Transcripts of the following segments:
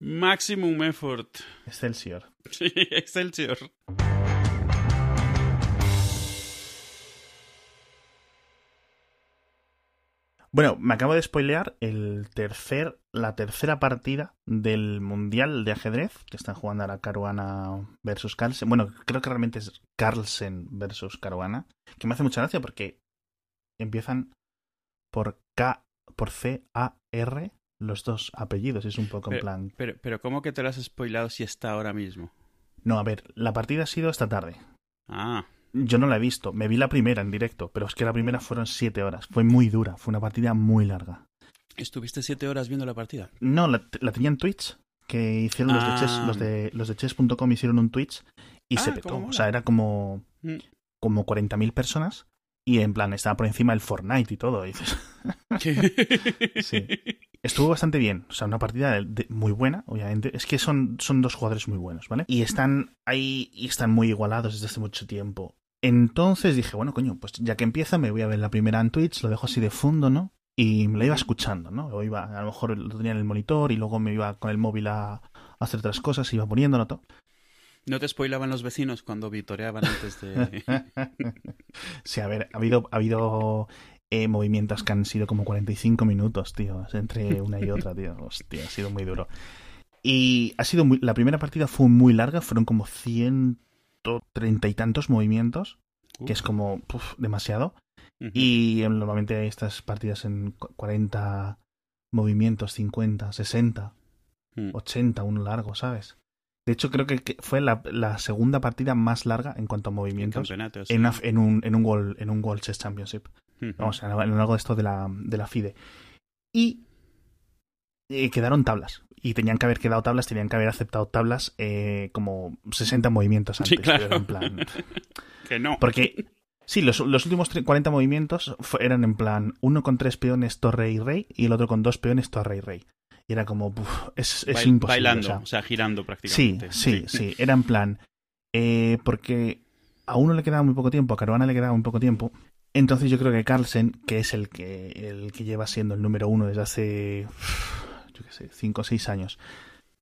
Maximum effort. Excelsior. Sí, Excelsior. Bueno, me acabo de spoilear el tercer, la tercera partida del Mundial de Ajedrez, que están jugando ahora Caruana versus Carlsen. Bueno, creo que realmente es Carlsen versus Caruana, que me hace mucha gracia porque empiezan por K, por C, A, R, los dos apellidos. Es un poco en plan. Pero, pero, ¿cómo que te lo has spoilado si está ahora mismo? No, a ver, la partida ha sido esta tarde. Ah. Yo no la he visto, me vi la primera en directo, pero es que la primera fueron siete horas. Fue muy dura, fue una partida muy larga. ¿Estuviste siete horas viendo la partida? No, la, la tenía en Twitch, que hicieron los de Ah. chess, los de los de chess.com hicieron un Twitch y Ah, se cómo petó. O sea, era como, Mm. como 40.000 personas y en plan estaba por encima del Fortnite y todo. Y dices, Sí. Estuvo bastante bien, o sea, una partida de- de- muy buena, obviamente. Es que son, son dos jugadores muy buenos, ¿vale? Y están ahí y están muy igualados desde hace mucho tiempo. Entonces dije, bueno, coño, pues ya que empieza, me voy a ver la primera en Twitch, lo dejo así de fondo, ¿no? Y me la iba escuchando, ¿no? O iba, a lo mejor lo tenía en el monitor y luego me iba con el móvil a, a hacer otras cosas, iba poniéndolo todo. ¿No te spoilaban los vecinos cuando vitoreaban antes de...? sí, a ver, ha habido, ha habido eh, movimientos que han sido como 45 minutos, tío, entre una y otra, tío. Hostia, ha sido muy duro. Y ha sido muy, la primera partida fue muy larga, fueron como 130 y tantos movimientos, que es como puf, demasiado. Y eh, normalmente hay estas partidas en cu- 40 movimientos, 50, 60, Mm. 80, uno largo, ¿sabes? De hecho, creo que fue la, la segunda partida más larga en cuanto a En movimientos en, una- en un, en un World, en un World Chess Championship. Ujú. Vamos, en algo de esto de la, de la FIDE. Y eh, quedaron tablas. Y tenían que haber quedado tablas, tenían que haber aceptado tablas eh, como 60 movimientos antes. Sí, claro. en plan- Que no. porque, sí, los, los últimos tre- 40 movimientos eran en plan uno con tres peones, torre y rey, y el otro con dos peones, torre y rey. Y era como, es, es Bail- imposible. Bailando, o sea, o sea, girando Sí, prácticamente. sí, sí. Era en plan. eh, porque a uno le quedaba muy poco tiempo, a Caruana le quedaba muy poco tiempo. Entonces yo creo que Carlsen, que es el que, el que lleva siendo el número uno desde hace. Yo qué sé, cinco o seis años.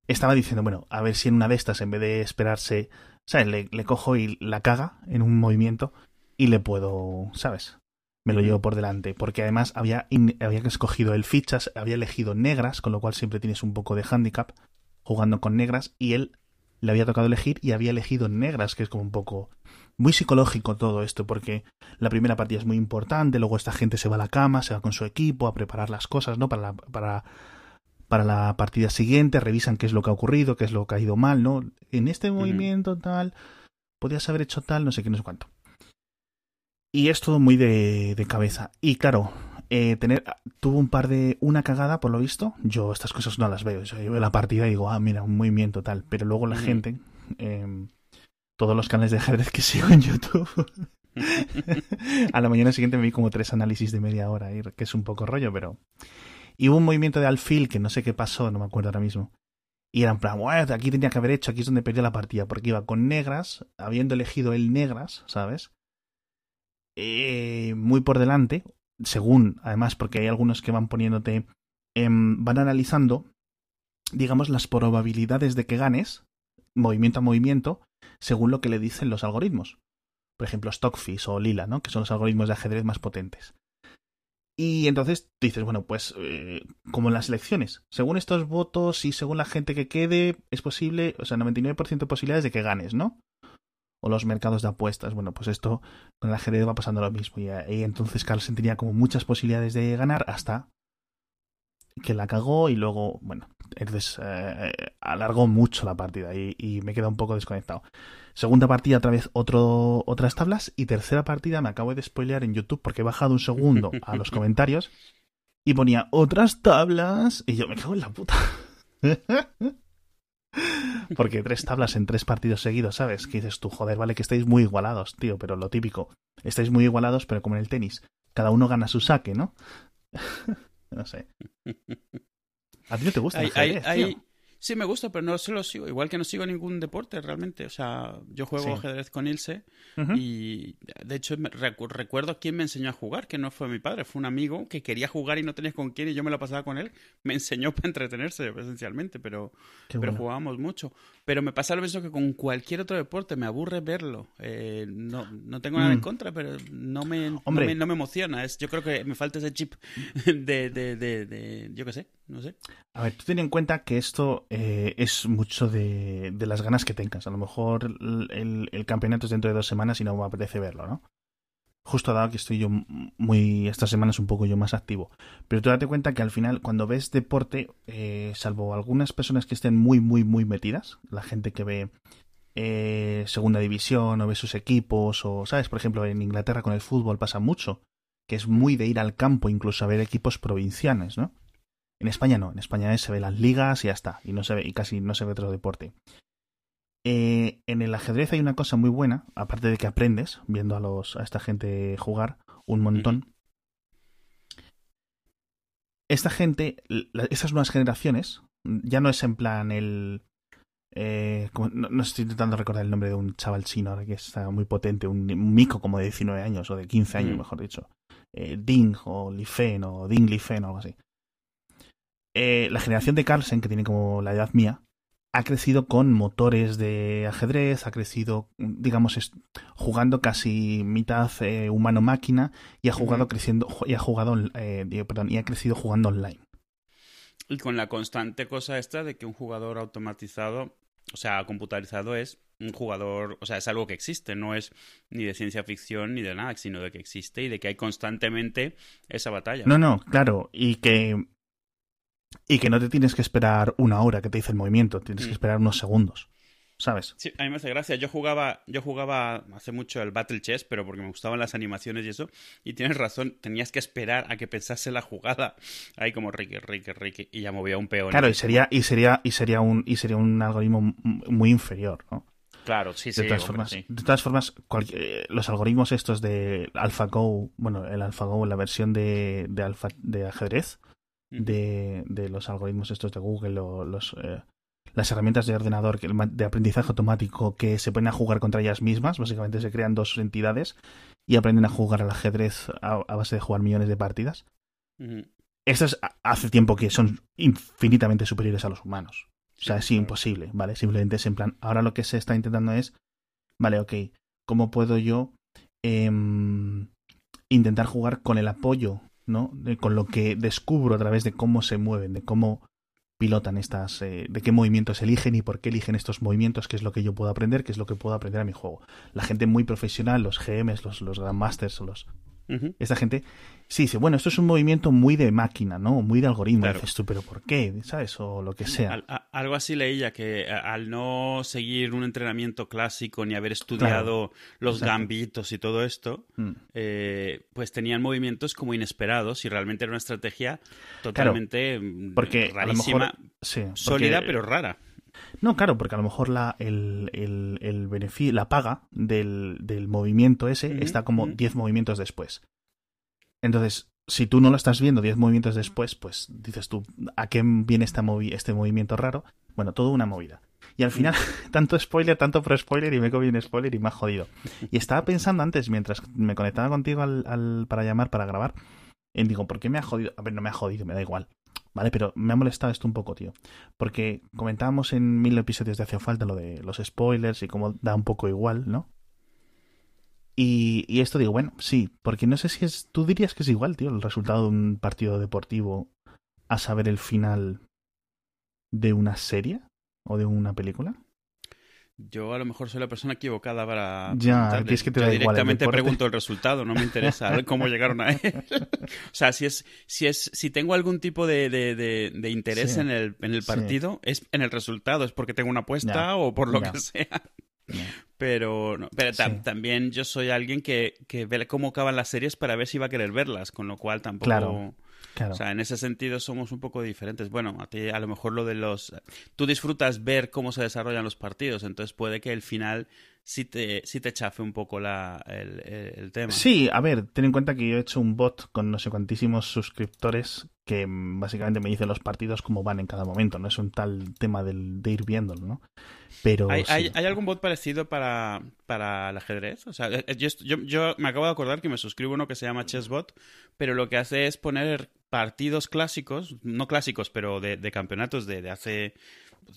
Estaba diciendo, bueno, a ver si en una de estas, en vez de esperarse. ¿Sabes? Le, le cojo y la caga en un movimiento y le puedo. ¿Sabes? Me lo llevo por delante. Porque además había, in- había escogido el fichas, había elegido negras, con lo cual siempre tienes un poco de handicap jugando con negras y él le había tocado elegir y había elegido negras, que es como un poco muy psicológico todo esto, porque la primera partida es muy importante, luego esta gente se va a la cama, se va con su equipo a preparar las cosas, ¿no? Para la, para, para la partida siguiente, revisan qué es lo que ha ocurrido, qué es lo que ha ido mal, ¿no? En este movimiento tal, podías haber hecho tal, no sé qué, no sé cuánto. Y es todo muy de, de cabeza. Y claro, eh, tener tuvo un par de una cagada por lo visto yo estas cosas no las veo yo veo la partida y digo ah mira un movimiento tal pero luego la Ujú. gente eh, todos los canales de ajedrez que sigo en YouTube a la mañana siguiente me vi como tres análisis de media hora que es un poco rollo pero y hubo un movimiento de alfil que no sé qué pasó no me acuerdo ahora mismo y era en plan, "Buah, aquí tenía que haber hecho, aquí es donde perdió la partida, porque iba con negras, habiendo elegido el negras, ¿sabes? Eh, muy por delante, según, además, porque hay algunos que van poniéndote, em, van analizando, digamos, las probabilidades de que ganes, movimiento a movimiento, según lo que le dicen los algoritmos. Por ejemplo, Stockfish o Lila, ¿no? Que son los algoritmos de ajedrez más potentes. Y entonces dices, bueno, pues eh, como en las elecciones, según estos votos y según la gente que quede, es posible, o sea, 99% de posibilidades de que ganes, ¿no? O los mercados de apuestas. Bueno, pues esto con el ajedrez va pasando lo mismo. Y, ahí entonces Carlsen tenía como muchas posibilidades de ganar hasta que la cagó y luego, bueno, entonces eh, alargó mucho la partida y, y me queda un poco desconectado. Segunda partida, otra vez otro, otras tablas. Y tercera partida, me acabo de spoilear en YouTube porque he bajado un segundo a los comentarios y ponía otras tablas. Y yo me cago en la puta. porque tres tablas en tres partidos seguidos, ¿sabes? Que dices tú, joder, vale que estáis muy igualados, tío, pero lo típico. Estáis muy igualados, pero como en el tenis. Cada uno gana su saque, ¿no? no sé. ¿A ti no te gusta el Hay- ajedrez, hay- tío? Sí, me gusta, pero no se lo sigo. Igual que no sigo ningún deporte realmente. O sea, yo juego ajedrez con Ilse y de hecho recuerdo quién me enseñó a jugar, que no fue mi padre, fue un amigo que quería jugar y no tenía con quién y yo me lo pasaba con él. Me enseñó para entretenerse esencialmente, pero, pero jugábamos mucho. Pero me pasa lo mismo que con cualquier otro deporte, me aburre verlo. Eh, no, no tengo nada en mm. contra, pero no me, no me, no me, emociona. Es, yo creo que me falta ese chip de, de, de, de yo qué sé, no sé. A ver, tú ten en cuenta que esto eh, es mucho de, de, las ganas que tengas. A lo mejor el, el, campeonato es dentro de dos semanas y no me apetece verlo, ¿no? Justo dado que estoy yo muy. Estas semanas un poco yo más activo. Pero tú date cuenta que al final, cuando ves deporte, eh, salvo algunas personas que estén muy, muy, muy metidas, la gente que ve eh, segunda división o ve sus equipos, o, ¿sabes? Por ejemplo, en Inglaterra con el fútbol pasa mucho, que es muy de ir al campo, incluso a ver equipos provinciales, ¿no? En España no, en España se ve las ligas y ya está, y no se ve, y casi no se ve otro deporte. Eh, en el ajedrez hay una cosa muy buena, aparte de que aprendes viendo a los a esta gente jugar un montón. Esta gente, estas nuevas generaciones, ya no es en plan el eh, no, estoy intentando recordar el nombre de un chaval chino que está muy potente, un, mico como de 19 años o de 15 años, mm. mejor dicho. Eh, Ding o Lifen o Ding Lifen o algo así. Eh, la generación de Carlsen, que tiene como la edad mía, ha crecido con motores de ajedrez, ha crecido, digamos, jugando casi mitad eh, humano-máquina y ha jugado creciendo y ha jugado, perdón, y ha crecido jugando online. Y con la constante cosa esta de que un jugador automatizado o sea, computarizado es un jugador, o sea, es algo que existe, no es ni de ciencia ficción ni de nada, sino de que existe y de que hay constantemente esa batalla. No, no, claro, y que y que no te tienes que esperar una hora que te dice el movimiento, tienes que mm. esperar unos segundos. ¿sabes? Sí, a mí me hace gracia. Yo jugaba, yo jugaba hace mucho el Battle Chess, pero porque me gustaban las animaciones y eso. Y tienes razón, tenías que esperar a que pensase la jugada. Ahí como Ricky, Ricky, Ricky, y ya movía un peón. Claro, y sería, y sería, y sería un, y sería un algoritmo muy inferior, ¿no? Claro, sí, sí. De todas formas, de todas formas eh, los algoritmos estos de AlphaGo, bueno, el AlphaGo, la versión de, de, alfa, de ajedrez, de, de, los algoritmos estos de Google, o los, eh, las herramientas de ordenador de aprendizaje automático que se ponen a jugar contra ellas mismas. Básicamente se crean dos entidades y aprenden a jugar al ajedrez a, base de jugar millones de partidas. Estas hace tiempo que son infinitamente superiores a los humanos. O sea, es imposible, ¿vale? Simplemente es en plan, ahora lo que se está intentando es, vale, ok, ¿cómo puedo yo em, intentar jugar con el apoyo, ¿no? con lo que descubro a través de cómo se mueven, de cómo pilotan estas, eh, de qué movimientos eligen y por qué eligen estos movimientos, qué es lo que yo puedo aprender, qué es lo que puedo aprender a mi juego. La gente muy profesional, los GMs, los, Grandmasters los esta gente sí dice, bueno, esto es un movimiento muy de máquina, ¿no? Muy de algoritmo. Dices tú, pero ¿por qué? ¿Sabes? O lo que sea. algo así leía que al no seguir un entrenamiento clásico ni haber estudiado los gambitos y todo esto, mm. eh, pues tenían movimientos como inesperados y realmente era una estrategia totalmente mm, porque rarísima, sólida pero rara. No, claro, porque a lo mejor la, el, el, el beneficio, la paga del, del movimiento ese está como 10 movimientos después. Entonces, si tú no lo estás viendo 10 movimientos después, pues dices tú, ¿a qué viene esta movi este movimiento raro? Bueno, todo una movida. Y al final, tanto spoiler, tanto pro spoiler, y me comí un spoiler y me ha jodido. Y estaba pensando antes, mientras me conectaba contigo al, al para llamar, para grabar, en digo, ¿por qué me ha jodido? A ver, no me ha jodido, me da igual. ¿Vale? Pero me ha molestado esto un poco, tío. Porque comentábamos en mil episodios de Hacia Falta lo de los spoilers y cómo da un poco igual, ¿no? Y, y, esto digo, bueno, sí, porque no sé si es. Tú dirías que es igual, tío, el resultado de un partido deportivo a saber el final de una serie o de una película. Yo a lo mejor soy la persona equivocada para. Ya, es que te da directamente pregunto el resultado, no me interesa cómo llegaron a él. o sea, si es, si es, si tengo algún tipo de, de, interés en, el, en el partido, es en el resultado, es porque tengo una apuesta o por lo que sea. Pero, pero también yo soy alguien que, que ve cómo acaban las series para ver si va a querer verlas, con lo cual tampoco. Claro. O sea, en ese sentido somos un poco diferentes. Bueno, a ti a lo mejor lo de los... Tú disfrutas ver cómo se desarrollan los partidos, entonces puede que el final si te, si te chafe un poco la, el, tema. Sí, a ver, ten en cuenta que yo he hecho un bot con no sé cuantísimos suscriptores que básicamente me dicen los partidos como van en cada momento, no es un tal tema del, de ir viéndolo, ¿no? Pero ¿Hay, ¿hay, algún bot parecido para, para el ajedrez? O sea, eh, yo, yo, yo, me acabo de acordar que me suscribo uno que se llama Chessbot, pero lo que hace es poner partidos clásicos, no clásicos, pero de, de campeonatos de, de hace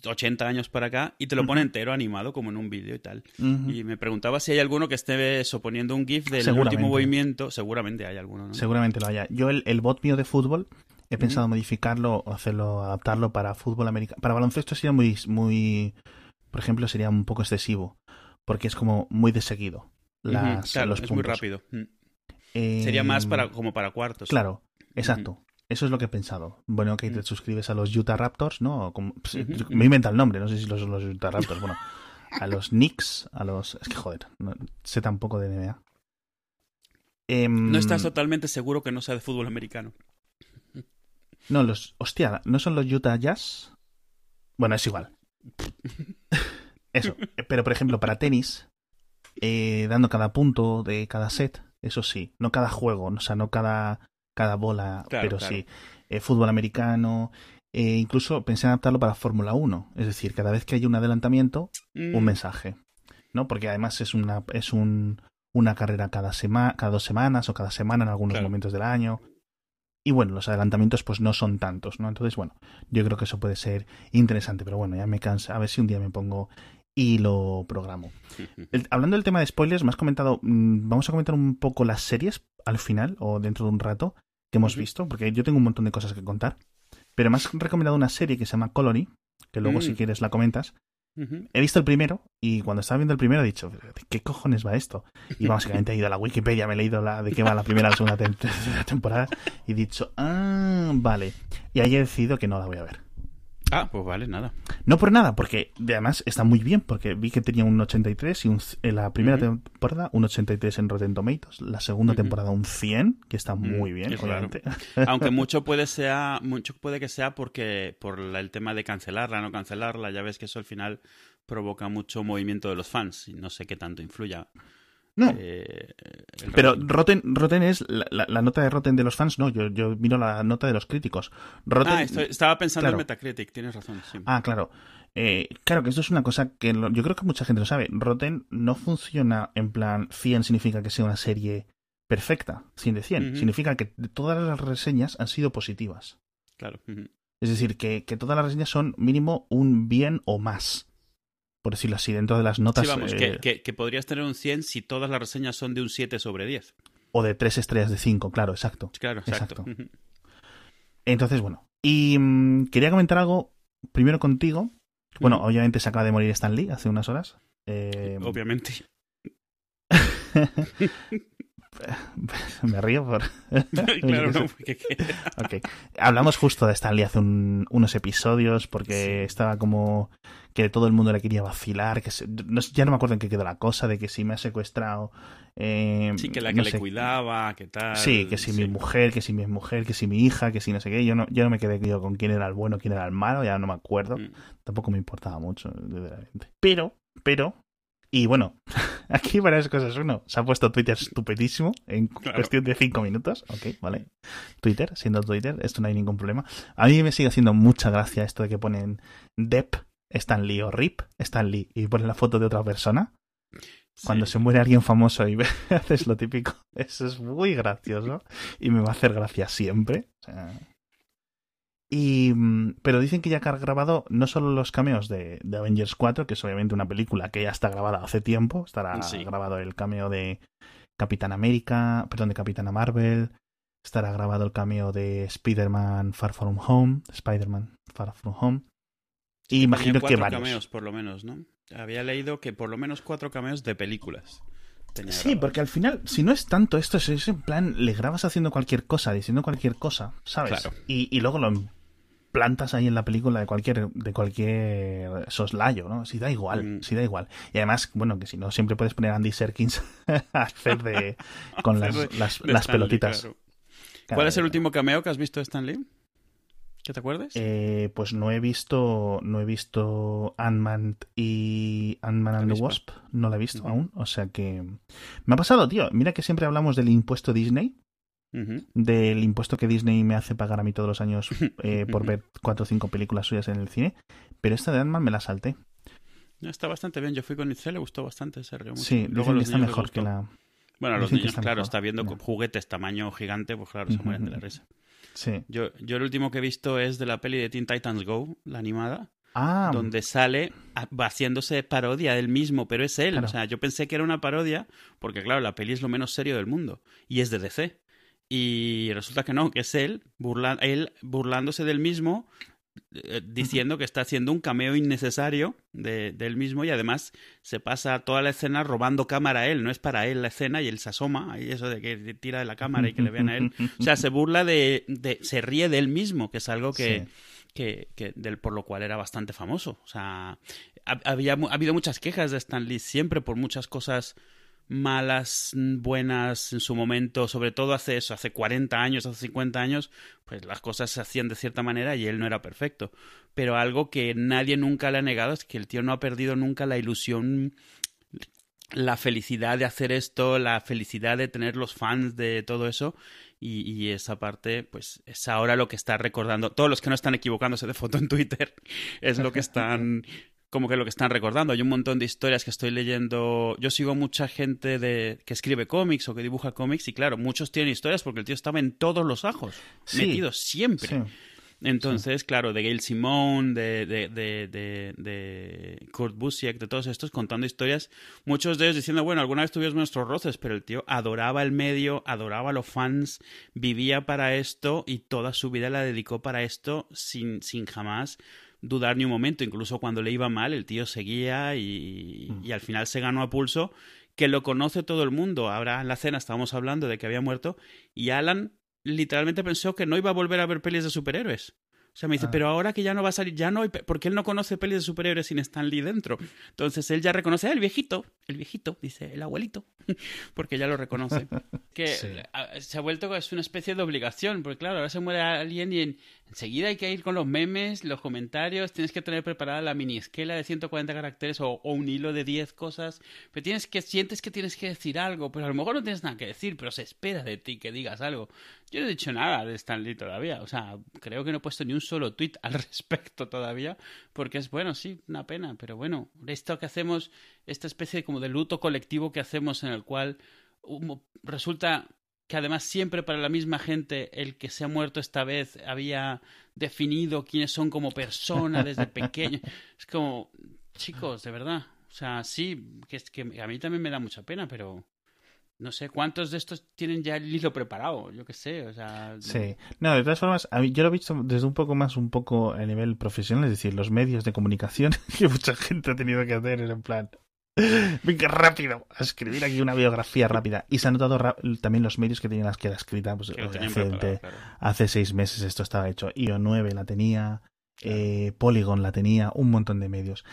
80 años para acá y te lo pone entero animado como en un vídeo y tal. Y me preguntaba si hay alguno que esté suponiendo un GIF del último movimiento. Seguramente hay alguno, ¿no? Seguramente lo haya. Yo el, bot mío de fútbol he pensado modificarlo, hacerlo, adaptarlo para fútbol americano. Para baloncesto sería muy, muy, por ejemplo, sería un poco excesivo, porque es como muy de seguido. Las, los es muy rápido. Sería más para como para cuartos. Claro, exacto. Eso es lo que he pensado. Bueno, que te mm. suscribes a los Utah Raptors, ¿no? Me inventa el nombre, no sé si los son los Utah Raptors. Bueno, a los Knicks, a los... Es que joder, no, sé tampoco de NBA. Em, no estás totalmente seguro que no sea de fútbol americano. No, los... Hostia, ¿no son los Utah Jazz? Bueno, es igual. Eso. Pero, por ejemplo, para tenis, eh, dando cada punto de cada set, eso sí. No cada juego, o sea, no cada cada bola, pero sí. Eh, fútbol americano, eh, incluso pensé en adaptarlo para Fórmula 1, es decir, cada vez que hay un adelantamiento, un mm. mensaje, ¿no? Porque además es una, es un, una carrera cada, semana cada dos semanas o cada semana en algunos momentos del año. Y bueno, los adelantamientos pues no son tantos, ¿no? Entonces, bueno, yo creo que eso puede ser interesante, pero bueno, ya me cansa. A ver si un día me pongo y lo programo. hablando del tema de spoilers, me has comentado, mm, vamos a comentar un poco las series al final o dentro de un rato que hemos visto, porque yo tengo un montón de cosas que contar. Pero me has recomendado una serie que se llama Colony, que luego si mm. quieres la comentas. He visto el primero y cuando estaba viendo el primero he dicho, qué cojones va esto? Y básicamente he ido a la Wikipedia, me he leído la, de qué va la primera la segunda temporada y he dicho, ah, vale. Y ahí he decidido que no la voy a ver. Ah, pues vale, nada. No por nada, porque además está muy bien, porque vi que tenía un 83 y un, en la primera temporada un 83 en Rotten Tomatoes, la segunda temporada un 100, que está muy bien, Aunque mucho puede sea, mucho puede que sea porque por el tema de cancelarla, no cancelarla, ya ves que eso al final provoca mucho movimiento de los fans y no sé qué tanto influya. No. Eh, pero Rotten, Rotten es la, nota de Rotten de los fans, no, yo, yo miro la nota de los críticos. ah, estaba pensando en Metacritic, tienes razón. Ah, claro. Eh, claro que esto es una cosa que yo creo que mucha gente lo sabe. Rotten no funciona en plan 100 significa que sea una serie perfecta, 100 de 100. Significa que todas las reseñas han sido positivas. Claro. Es decir, que, que todas las reseñas son mínimo un bien o más por decirlo así, dentro de las notas. Sí, vamos, eh, que, podrías tener un 100 si todas las reseñas son de un 7 sobre 10. O de 3 estrellas de 5, claro, exacto. Claro, exacto. Entonces, bueno. Y mm, quería comentar algo primero contigo. Bueno, obviamente se acaba de morir Stan Lee hace unas horas. Eh, obviamente. Me río por. claro, no, Hablamos justo de Stanley hace unos episodios porque estaba como que todo el mundo le quería vacilar. que Ya no me acuerdo en qué quedó la cosa de que si me ha secuestrado. Eh, sí, que la que le cuidaba, que tal. Sí, que si mi mujer, que si mi mujer, que si mi hija, que si no sé qué. Yo no, yo no me quedé yo con quién era el bueno, quién era el malo, ya no me acuerdo. Mm. Tampoco me importaba mucho, Pero, pero, y bueno, aquí varias cosas. Uno, se ha puesto Twitter estupendísimo en cuestión de cinco minutos. Ok, vale. Twitter, siendo Twitter, esto no hay ningún problema. A mí me sigue haciendo mucha gracia esto de que ponen Dep, Stanley o Rip, Stanley, y ponen la foto de otra persona. Cuando se muere alguien famoso y haces lo típico. Eso es muy gracioso. Y me va a hacer gracia siempre. O sea, y, mm, pero dicen que ya ha grabado no solo los cameos de, Avengers 4, que es obviamente una película que ya está grabada hace tiempo, estará grabado el cameo de Capitán América, perdón, de Capitana Marvel, estará grabado el cameo de Spider-Man Far From Home, Spider-Man Far From Home. Y imagino que varios. cameos, por lo menos, ¿no? Había leído que por lo menos cuatro cameos de películas. Sí, porque al final, si no es tanto esto, es, en plan, le grabas haciendo cualquier cosa, diciendo cualquier cosa, ¿sabes? Claro. Y, y luego lo plantas ahí en la película de cualquier de cualquier soslayo, ¿no? Si da igual, mm. si da igual. Y además, bueno, que si no, siempre puedes poner a Andy Serkins a hacer de con las, las, pelotitas. ¿Cuál es el último cameo que has visto de Stanley? ¿Que te acuerdes? Eh, pues no he visto, no he visto Ant-Man y Ant-Man and the Wasp, no la he visto aún, o sea que me ha pasado, tío. Mira que siempre hablamos del impuesto Disney, del impuesto que Disney me hace pagar a mí todos los años eh, por ver cuatro o cinco películas suyas en el cine, pero esta de Ant-Man me la salté. Está bastante bien. Yo fui con Itzel, le gustó bastante, se rió mucho. Sí, luego está mejor que la. Bueno, los niños, claro, está viendo juguetes tamaño gigante, pues claro, se mueren de la risa. Sí. Yo, yo el último que he visto es de la peli de Teen Titans Go, la animada. Ah. Donde sale haciéndose parodia del mismo, pero es él. O sea, yo pensé que era una parodia, porque claro, la peli es lo menos serio del mundo. Y es de DC. Y resulta que no, que es él, burla él burlándose del mismo, diciendo que está haciendo un cameo innecesario de, él mismo y además se pasa toda la escena robando cámara a él, no es para él la escena y él se asoma y eso de que tira de la cámara y que le vean a él. O sea, se burla de, de se ríe de él mismo, que es algo que, que, que del, por lo cual era bastante famoso. O sea, había, ha habido muchas quejas de Stan Lee siempre por muchas cosas malas, buenas en su momento, sobre todo hace eso, hace 40 años, hace 50 años, pues las cosas se hacían de cierta manera y él no era perfecto. Pero algo que nadie nunca le ha negado es que el tío no ha perdido nunca la ilusión, la felicidad de hacer esto, la felicidad de tener los fans de todo eso. Y, esa parte, pues es ahora lo que está recordando. Todos los que no están equivocándose de foto en Twitter es lo que están como que lo que están recordando. Hay un montón de historias que estoy leyendo. Yo sigo mucha gente de que escribe cómics o que dibuja cómics y claro, muchos tienen historias porque el tío estaba en todos los ajos, metido siempre. Entonces, claro, de Gail Simone, de, de, de, de, Kurt Busiek, de todos estos, contando historias, muchos de ellos diciendo, bueno, alguna vez tuvimos nuestros roces, pero el tío adoraba el medio, adoraba a los fans, vivía para esto y toda su vida la dedicó para esto sin, sin jamás dudar ni un momento, incluso cuando le iba mal, el tío seguía y, mm. y al final se ganó a pulso, que lo conoce todo el mundo. Ahora en la cena estábamos hablando de que había muerto y Alan literalmente pensó que no iba a volver a ver pelis de superhéroes. O sea, me dice, ah. pero ahora que ya no va a salir, ya no hay, porque él no conoce pelis de superhéroes sin Stan Lee dentro. Entonces él ya reconoce, ah, el viejito, el viejito, dice, el abuelito, porque ya lo reconoce. que se ha vuelto, es una especie de obligación, porque claro, ahora se muere alguien y enseguida hay que ir con los memes, los comentarios, tienes que tener preparada la mini esquela de 140 caracteres o, un hilo de 10 cosas, pero tienes que, sientes que tienes que decir algo, pero a lo mejor no tienes nada que decir, pero se espera de ti que digas algo. Yo no he dicho nada de Stan Lee todavía, o sea, creo que no he puesto ni un solo tweet al respecto todavía, porque es bueno, sí, una pena, pero bueno, esto que hacemos, esta especie como de luto colectivo que hacemos en el cual resulta que además siempre para la misma gente el que se ha muerto esta vez había definido quiénes son como persona desde pequeño. Es como, chicos, de verdad. O sea, sí, que es que a mí también me da mucha pena, pero no sé cuántos de estos tienen ya el hilo preparado, yo qué sé, o sea... Sí, no, de todas formas, a mí, yo lo he visto desde un poco más, un poco a nivel profesional, es decir, los medios de comunicación que mucha gente ha tenido que hacer en plan... Venga, rápido, a escribir aquí una biografía rápida. Y se han notado también los medios que tenían las que era escrita, pues hace, hace, seis meses esto estaba hecho. IO9 la tenía, eh, Polygon la tenía, un montón de medios.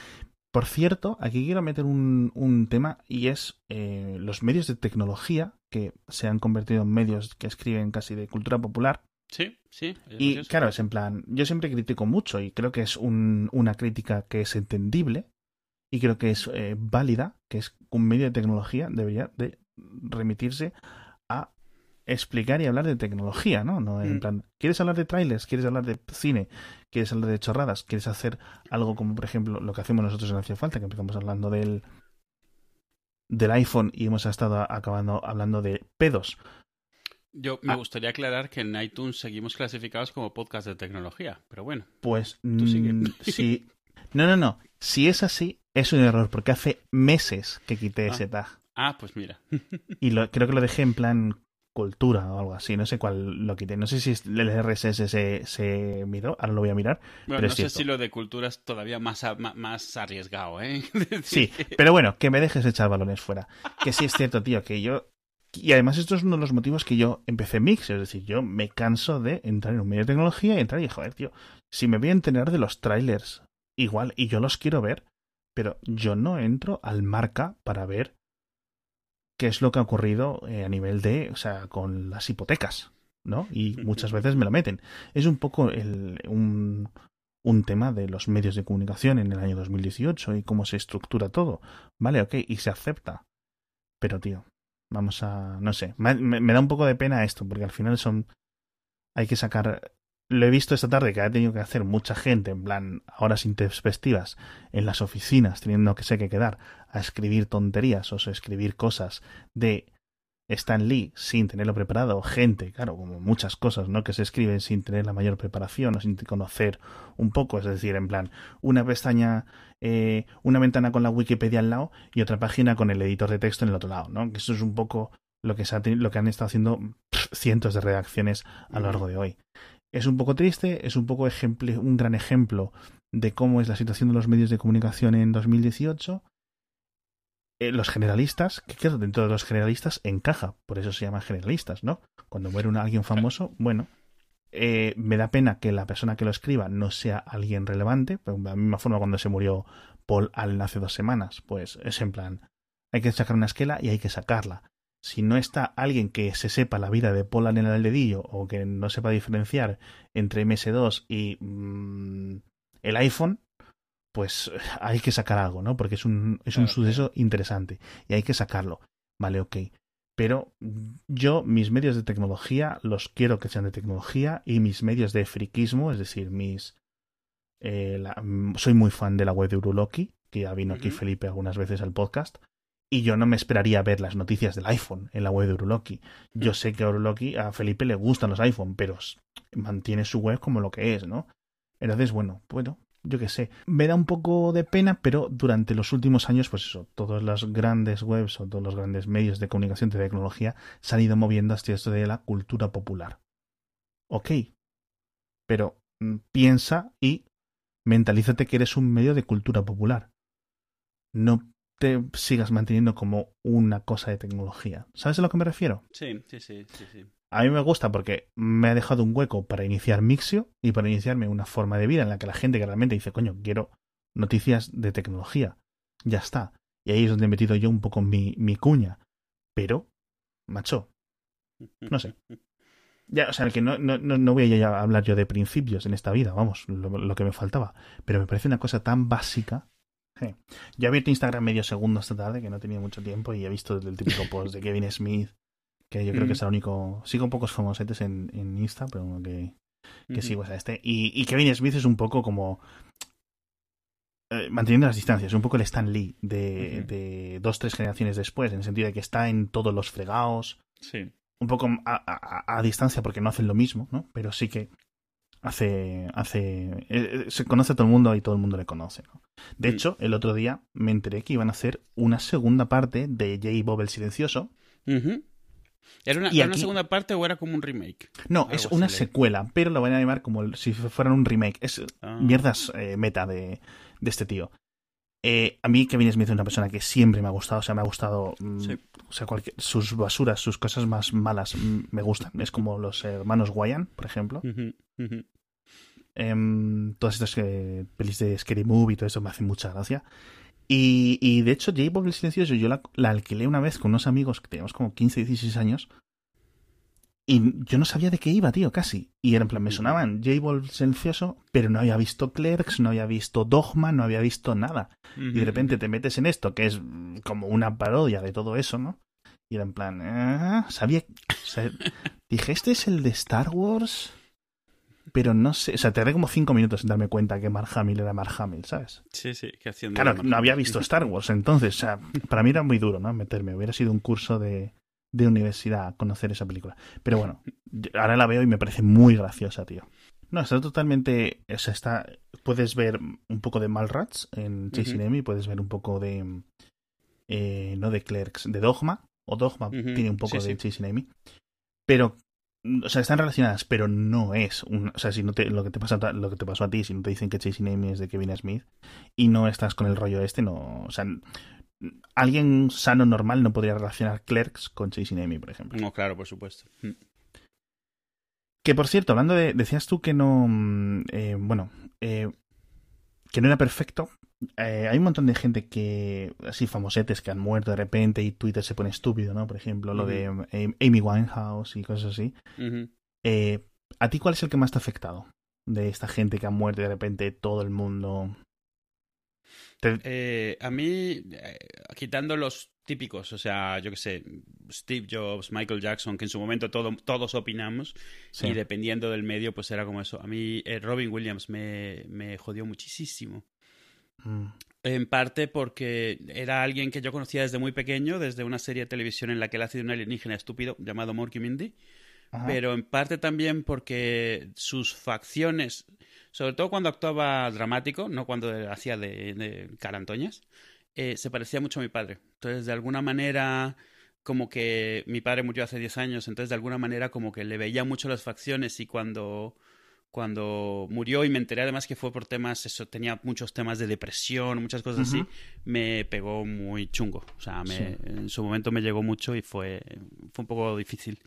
Por cierto, aquí quiero meter un, tema y es eh, los medios de tecnología que se han convertido en medios que escriben casi de cultura popular. Sí, sí. Y claro, es en plan, yo siempre critico mucho y creo que es una crítica que es entendible y creo que es eh, válida, que es un medio de tecnología debería de remitirse a explicar y hablar de tecnología, ¿no? no en mm. plan, ¿quieres hablar de trailers? ¿Quieres hablar de cine? ¿Quieres hablar de chorradas? ¿Quieres hacer algo como, por ejemplo, lo que hacemos nosotros en Hacía Falta, que empezamos hablando del, del iPhone y hemos estado acabando hablando de pedos? Yo me ah. gustaría aclarar que en iTunes seguimos clasificados como podcast de tecnología, pero bueno. Pues Tú sigue. Mm, sí. No, no, no. Si es así, es un error, porque hace meses que quité ah. ese tag. Ah, pues mira. y lo, creo que lo dejé en plan cultura o algo así. No sé cuál lo quité. No sé si el RSS se, se miró. Ahora lo voy a mirar. Bueno, no sé si lo de cultura es todavía más, más arriesgado, ¿eh? sí, pero bueno, que me dejes echar balones fuera. Que sí es cierto, tío, que yo. Y además, esto es uno de los motivos que yo empecé Mix. Es decir, yo me canso de entrar en un medio de tecnología y entrar y, joder, tío, si me voy a enterar de los trailers, igual, y yo los quiero ver, pero yo no entro al marca para ver qué es lo que ha ocurrido eh, a nivel de, o sea, con las hipotecas. ¿no? Y muchas veces me lo meten. Es un poco el, un, un tema de los medios de comunicación en el año 2018 y cómo se estructura todo. Vale, ok, y se acepta. Pero, tío, vamos a... No sé, me, me da un poco de pena esto, porque al final son... Hay que sacar lo he visto esta tarde que ha tenido que hacer mucha gente, en plan, horas intempestivas, en las oficinas, teniendo que sé que quedar a escribir tonterías o a escribir cosas de Stan Lee sin tenerlo preparado, gente, claro, como muchas cosas, ¿no? Que se escriben sin tener la mayor preparación o sin conocer un poco, es decir, en plan, una pestaña, eh, una ventana con la Wikipedia al lado y otra página con el editor de texto en el otro lado, ¿no? Que eso es un poco lo que, se lo que han estado haciendo cientos de redacciones a lo largo de hoy. Es un poco triste, es un poco un gran ejemplo de cómo es la situación de los medios de comunicación en 2018. Eh, los generalistas, que claro, dentro de los generalistas encaja, por eso se llaman generalistas, ¿no? Cuando muere un, alguien famoso, bueno, eh, me da pena que la persona que lo escriba no sea alguien relevante, de la misma forma cuando se murió Paul Allen hace dos semanas, pues es en plan, hay que sacar una esquela y hay que sacarla si no está alguien que se sepa la vida de Polan en el dedillo o que no sepa diferenciar entre MS2 y mm, el iPhone, pues hay que sacar algo, ¿no? Porque es un, es un suceso interesante y hay que sacarlo. Vale, ok. Pero yo, mis medios de tecnología, los quiero que sean de tecnología y mis medios de friquismo, es decir, mis... Eh, mm, soy muy fan de la web de Uruloki, que ya vino aquí Felipe algunas veces al podcast y yo no me esperaría ver las noticias del iPhone en la web de Uruloki. Yo mm. sé que a Uruloki, a Felipe le gustan los iPhone, pero mantiene su web como lo que es, ¿no? Entonces, bueno, bueno, yo qué sé. Me da un poco de pena, pero durante los últimos años, pues eso, todas las grandes webs o todos los grandes medios de comunicación de tecnología se han ido moviendo hacia esto de la cultura popular. Ok. Pero mm, piensa y mentalízate que eres un medio de cultura popular. No te sigas manteniendo como una cosa de tecnología. ¿Sabes a lo que me refiero? Sí, sí, sí, sí, A mí me gusta porque me ha dejado un hueco para iniciar Mixio y para iniciarme una forma de vida en la que la gente que realmente dice, coño, quiero noticias de tecnología. Ya está. Y ahí es donde he metido yo un poco mi, mi cuña. Pero, macho, no sé. Ya, o sea, que no, no, no voy a hablar yo de principios en esta vida, vamos, lo, que me faltaba. Pero me parece una cosa tan básica yo he abierto Instagram medio segundo esta tarde, que no tenía mucho tiempo, y he visto el típico post de Kevin Smith, que yo creo que es el único. Sigo pocos famosetes en, en Insta, pero que, que sigo a este. Y, Kevin Smith es un poco como. Eh, manteniendo las distancias, un poco el Stan Lee de, de dos, tres generaciones después, en el sentido de que está en todos los fregados. Sí. Un poco a, a, distancia porque no hacen lo mismo, ¿no? Pero sí que hace, hace, eh, eh, se conoce a todo el mundo y todo el mundo le conoce. ¿no? De mm. hecho, el otro día me enteré que iban a hacer una segunda parte de J. Bob el Silencioso. ¿Era, una, segunda parte o era como un remake? No, es una secuela, pero lo van a llamar como si fueran un remake. Es ah. mierdas eh, meta de, de, este tío. a mí Kevin Smith es una persona que siempre me ha gustado, o sea, me ha gustado, mm, o sea, sus basuras, sus cosas más malas mm, me gustan. Es como los hermanos Wyan, por ejemplo. Em, todas estas eh, pelis de Scary Movie y todo eso me hacen mucha gracia. Y, y de hecho, J-Bob el Silencioso yo la, alquilé una vez con unos amigos que teníamos como 15, 16 años. Y yo no sabía de qué iba, tío, casi. Y era en plan, me sonaban J-Bob el Silencioso, pero no había visto Clerks, no había visto Dogma, no había visto nada. Y de repente te metes en esto, que es como una parodia de todo eso, ¿no? Y era en plan, ah", sabía. dije, ¿este es el de Star Wars? Pero no sé, o sea, tardé como cinco minutos en darme cuenta que Mark Hamill era Mark Hamill, ¿sabes? Sí, sí, que haciendo. Claro, no había visto Star Wars, entonces, o sea, para mí era muy duro, ¿no? Meterme, hubiera sido un curso de, de universidad conocer esa película. Pero bueno, ahora la veo y me parece muy graciosa, tío. No, está totalmente, o sea, está, puedes ver un poco de Malrats en Chasing puedes ver un poco de, eh, no de Clerks, de Dogma, o Dogma tiene un poco de Chasing Amy, pero o sea, están relacionadas, pero no es un, o sea, si no te, lo que te pasa lo que te pasó a ti, si no te dicen que Chasing Amy es de Kevin Smith y no estás con el rollo este, no, o sea, alguien sano normal no podría relacionar Clerks con Chasing Amy, por ejemplo. No, claro, por supuesto. Mm. Que por cierto, hablando de, decías tú que no, mm, eh, bueno, eh, que no era perfecto, eh, hay un montón de gente que, así famosetes, que han muerto de repente y Twitter se pone estúpido, ¿no? Por ejemplo, lo de Amy Winehouse y cosas así. Eh, ¿A ti cuál es el que más te ha afectado? De esta gente que ha muerto de repente todo el mundo. Eh, a mí, quitando los típicos, o sea, yo qué sé, Steve Jobs, Michael Jackson, que en su momento todos opinamos, y dependiendo del medio, pues era como eso. A mí eh, Robin Williams me, me jodió muchísimo. Mm. En parte porque era alguien que yo conocía desde muy pequeño, desde una serie de televisión en la que él ha sido un alienígena estúpido llamado Morky Mindy. Pero en parte también porque sus facciones, sobre todo cuando actuaba dramático, no cuando hacía de, carantoñas, eh, se parecía mucho a mi padre. Entonces, de alguna manera, como que mi padre murió hace 10 años, entonces de alguna manera como que le veía mucho las facciones y cuando cuando murió y me enteré además que fue por temas, eso, tenía muchos temas de depresión, muchas cosas así, me pegó muy chungo. O sea, en su momento me llegó mucho y fue, fue un poco difícil.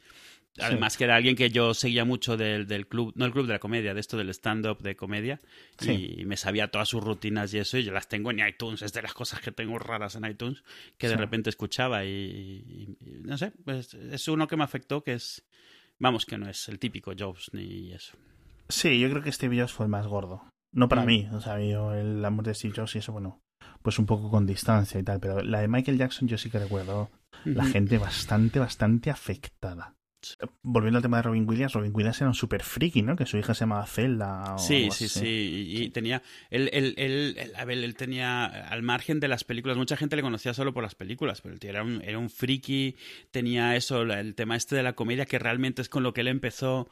Además que era alguien que yo seguía mucho del, del, club, no el club de la comedia, de esto del stand-up de comedia, y me sabía todas sus rutinas y eso, y yo las tengo en iTunes, es de las cosas que tengo raras en iTunes, que de repente escuchaba y, no sé, pues es uno que me afectó, que es, vamos, que no es el típico Jobs ni eso. Sí, yo creo que Steve Jobs fue el más gordo. No para mm. mí, o sea, yo el amor de Steve Jobs y eso, bueno, pues un poco con distancia y tal, pero la de Michael Jackson yo sí que recuerdo la gente bastante, bastante afectada. Volviendo al tema de Robin Williams, Robin Williams era un super friki, ¿no? Que su hija se llamaba Zelda. sí, sí, sí. Y tenía. Él, él, él, a ver, él tenía. Al margen de las películas, mucha gente le conocía solo por las películas, pero el tío era un, era un friki. Tenía eso, el tema este de la comedia, que realmente es con lo que él empezó.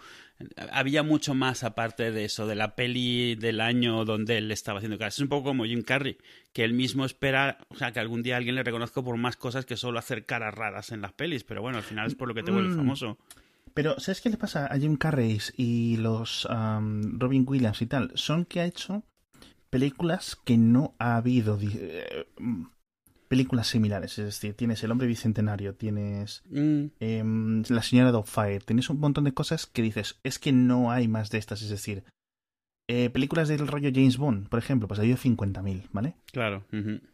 Había mucho más aparte de eso, de la peli del año donde él estaba haciendo. Es un poco como Jim Carrey, que él mismo espera, o sea, que algún día alguien le reconozca por más cosas que solo hacer caras raras en las pelis, pero bueno, al final es por lo que te vuelve mm. famoso. Pero, ¿sabes qué le pasa a Jim Carrey y los Robin Williams y tal? Son que ha hecho películas que no ha habido eh, películas similares. Es decir, tienes El Hombre Bicentenario, tienes mm. em, La Señora Dogfire, tienes un montón de cosas que dices, es que no hay más de estas. Es decir, eh, películas del rollo James Bond, por ejemplo, pues ha habido 50.000, ¿vale? Claro.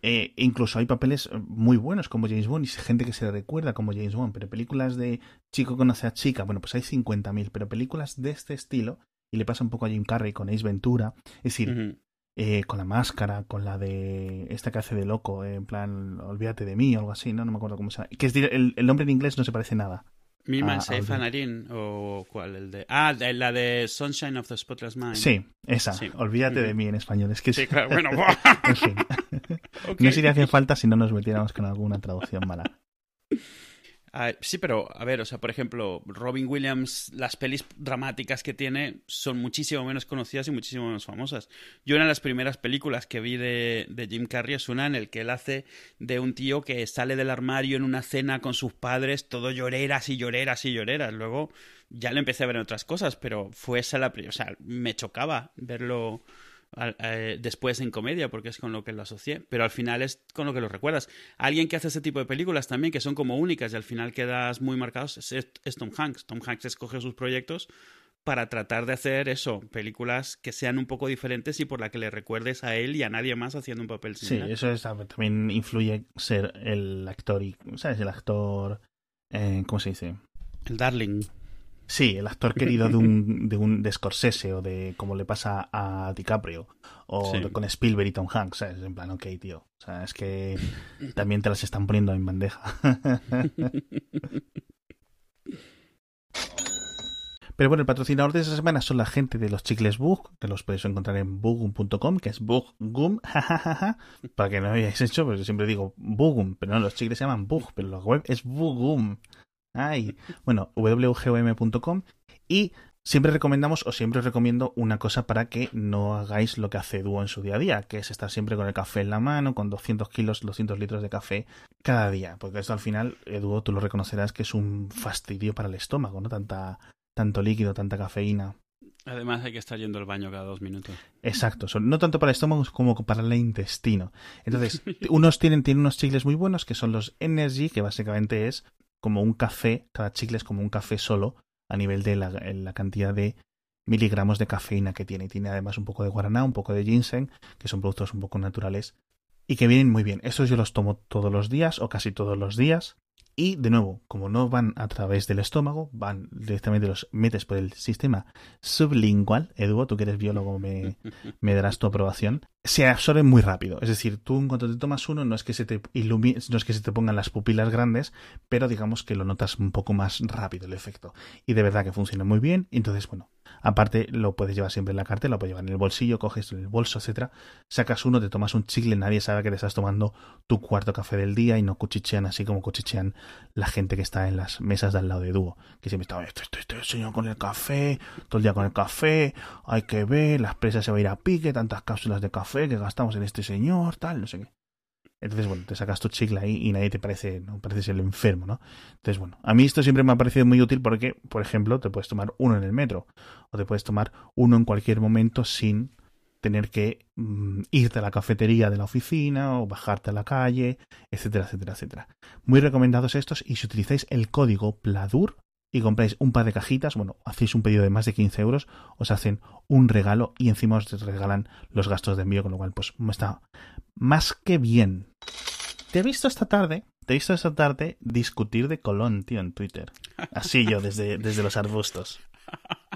Eh, incluso hay papeles muy buenos como James Bond y gente que se le recuerda como James Bond, pero películas de chico conoce a chica, bueno, pues hay 50.000, pero películas de este estilo, y le pasa un poco a Jim Carrey con Ace Ventura, es decir, eh, con la máscara, con la de esta que hace de loco, en plan, olvídate de mí o algo así, ¿no? No me acuerdo cómo se llama. Que es el, el nombre en inglés no se parece nada. ¿Mi Man Safe o cuál? El de... Ah, la de Sunshine of the Spotless Mind. Sí, esa. Olvídate de mí en español. Es que sí, claro. Bueno, en fin. No sería hace falta si no nos metiéramos con alguna traducción mala. Ah, sí, pero a ver, o sea, por ejemplo, Robin Williams, las pelis dramáticas que tiene son muchísimo menos conocidas y muchísimo menos famosas. Yo una de las primeras películas que vi de, de Jim Carrey es una en el que él hace de un tío que sale del armario en una cena con sus padres, todo lloreras y lloreras y lloreras. Luego ya le empecé a ver en otras cosas, pero fue esa la... O sea, me chocaba verlo eh, después en comedia, porque es con lo que lo asocié, pero al final es con lo que lo recuerdas. Alguien que hace ese tipo de películas también, que son como únicas y al final quedas muy marcados, es, Tom Hanks. Tom Hanks escoge sus proyectos para tratar de hacer eso, películas que sean un poco diferentes y por la que le recuerdes a él y a nadie más haciendo un papel similar. Sí, eso es, también influye ser el actor y, ¿sabes? El actor, eh, ¿cómo se dice? El darling. Sí, el actor querido de un, de un de Scorsese o de como le pasa a DiCaprio o con Spielberg y Tom Hanks, Es En plan, ok, tío. O sea, es que también te las están poniendo en bandeja. Pero bueno, el patrocinador de esa semana son la gente de los chicles Bug, que los podéis encontrar en bugum.com, que es bugum, jajajaja, para que no hayáis hecho, pues yo siempre digo bugum, pero no, los chicles se llaman bug, pero la web es bugum. Ay, bueno, wgom.com y siempre recomendamos o siempre os recomiendo una cosa para que no hagáis lo que hace Duo en su día a día, que es estar siempre con el café en la mano, con 200 kilos, 200 litros de café cada día, porque esto al final, Duo, tú lo reconocerás que es un fastidio para el estómago, ¿no? Tanta, tanto líquido, tanta cafeína. Además hay que estar yendo al baño cada dos minutos. Exacto, no tanto para el estómago como para el intestino. Entonces, unos tienen, tienen unos chicles muy buenos que son los Energy, que básicamente es como un café, cada chicle es como un café solo a nivel de la, cantidad de miligramos de cafeína que tiene. Y tiene además un poco de guaraná, un poco de ginseng, que son productos un poco naturales y que vienen muy bien. Estos yo los tomo todos los días o casi todos los días. Y de nuevo, como no van a través del estómago, van directamente los metes por el sistema sublingual. Edu, tú que eres biólogo me, me darás tu aprobación. Se absorben muy rápido. Es decir, tú en cuanto te tomas uno, no es que se te ilumine, no es que se te pongan las pupilas grandes, pero digamos que lo notas un poco más rápido el efecto. Y de verdad que funciona muy bien. Entonces, bueno, Aparte, lo puedes llevar siempre en la cartera, lo puedes llevar en el bolsillo, coges el bolso, etcétera, sacas uno, te tomas un chicle, nadie sabe que te estás tomando tu cuarto café del día y no cuchichean así como cuchichean la gente que está en las mesas de al lado de dúo, que siempre está, estoy, estoy, estoy señor con el café, todo el día con el café, hay que ver, la empresa se va a ir a pique, tantas cápsulas de café que gastamos en este señor, tal, no sé qué. Entonces, bueno, te sacas tu chicle ahí y nadie te parece, no pareces el enfermo, ¿no? Entonces, bueno, a mí esto siempre me ha parecido muy útil porque, por ejemplo, te puedes tomar uno en el metro o te puedes tomar uno en cualquier momento sin tener que mm, irte a la cafetería de la oficina o bajarte a la calle, etcétera, etcétera, etcétera. Muy recomendados estos y si utilizáis el código PLADUR y compráis un par de cajitas, bueno, hacéis un pedido de más de 15 euros, os hacen un regalo y encima os regalan los gastos de envío, con lo cual pues está más que bien. Te he visto esta tarde, te he visto esta tarde discutir de Colón, tío, en Twitter. Así yo, desde, desde los arbustos.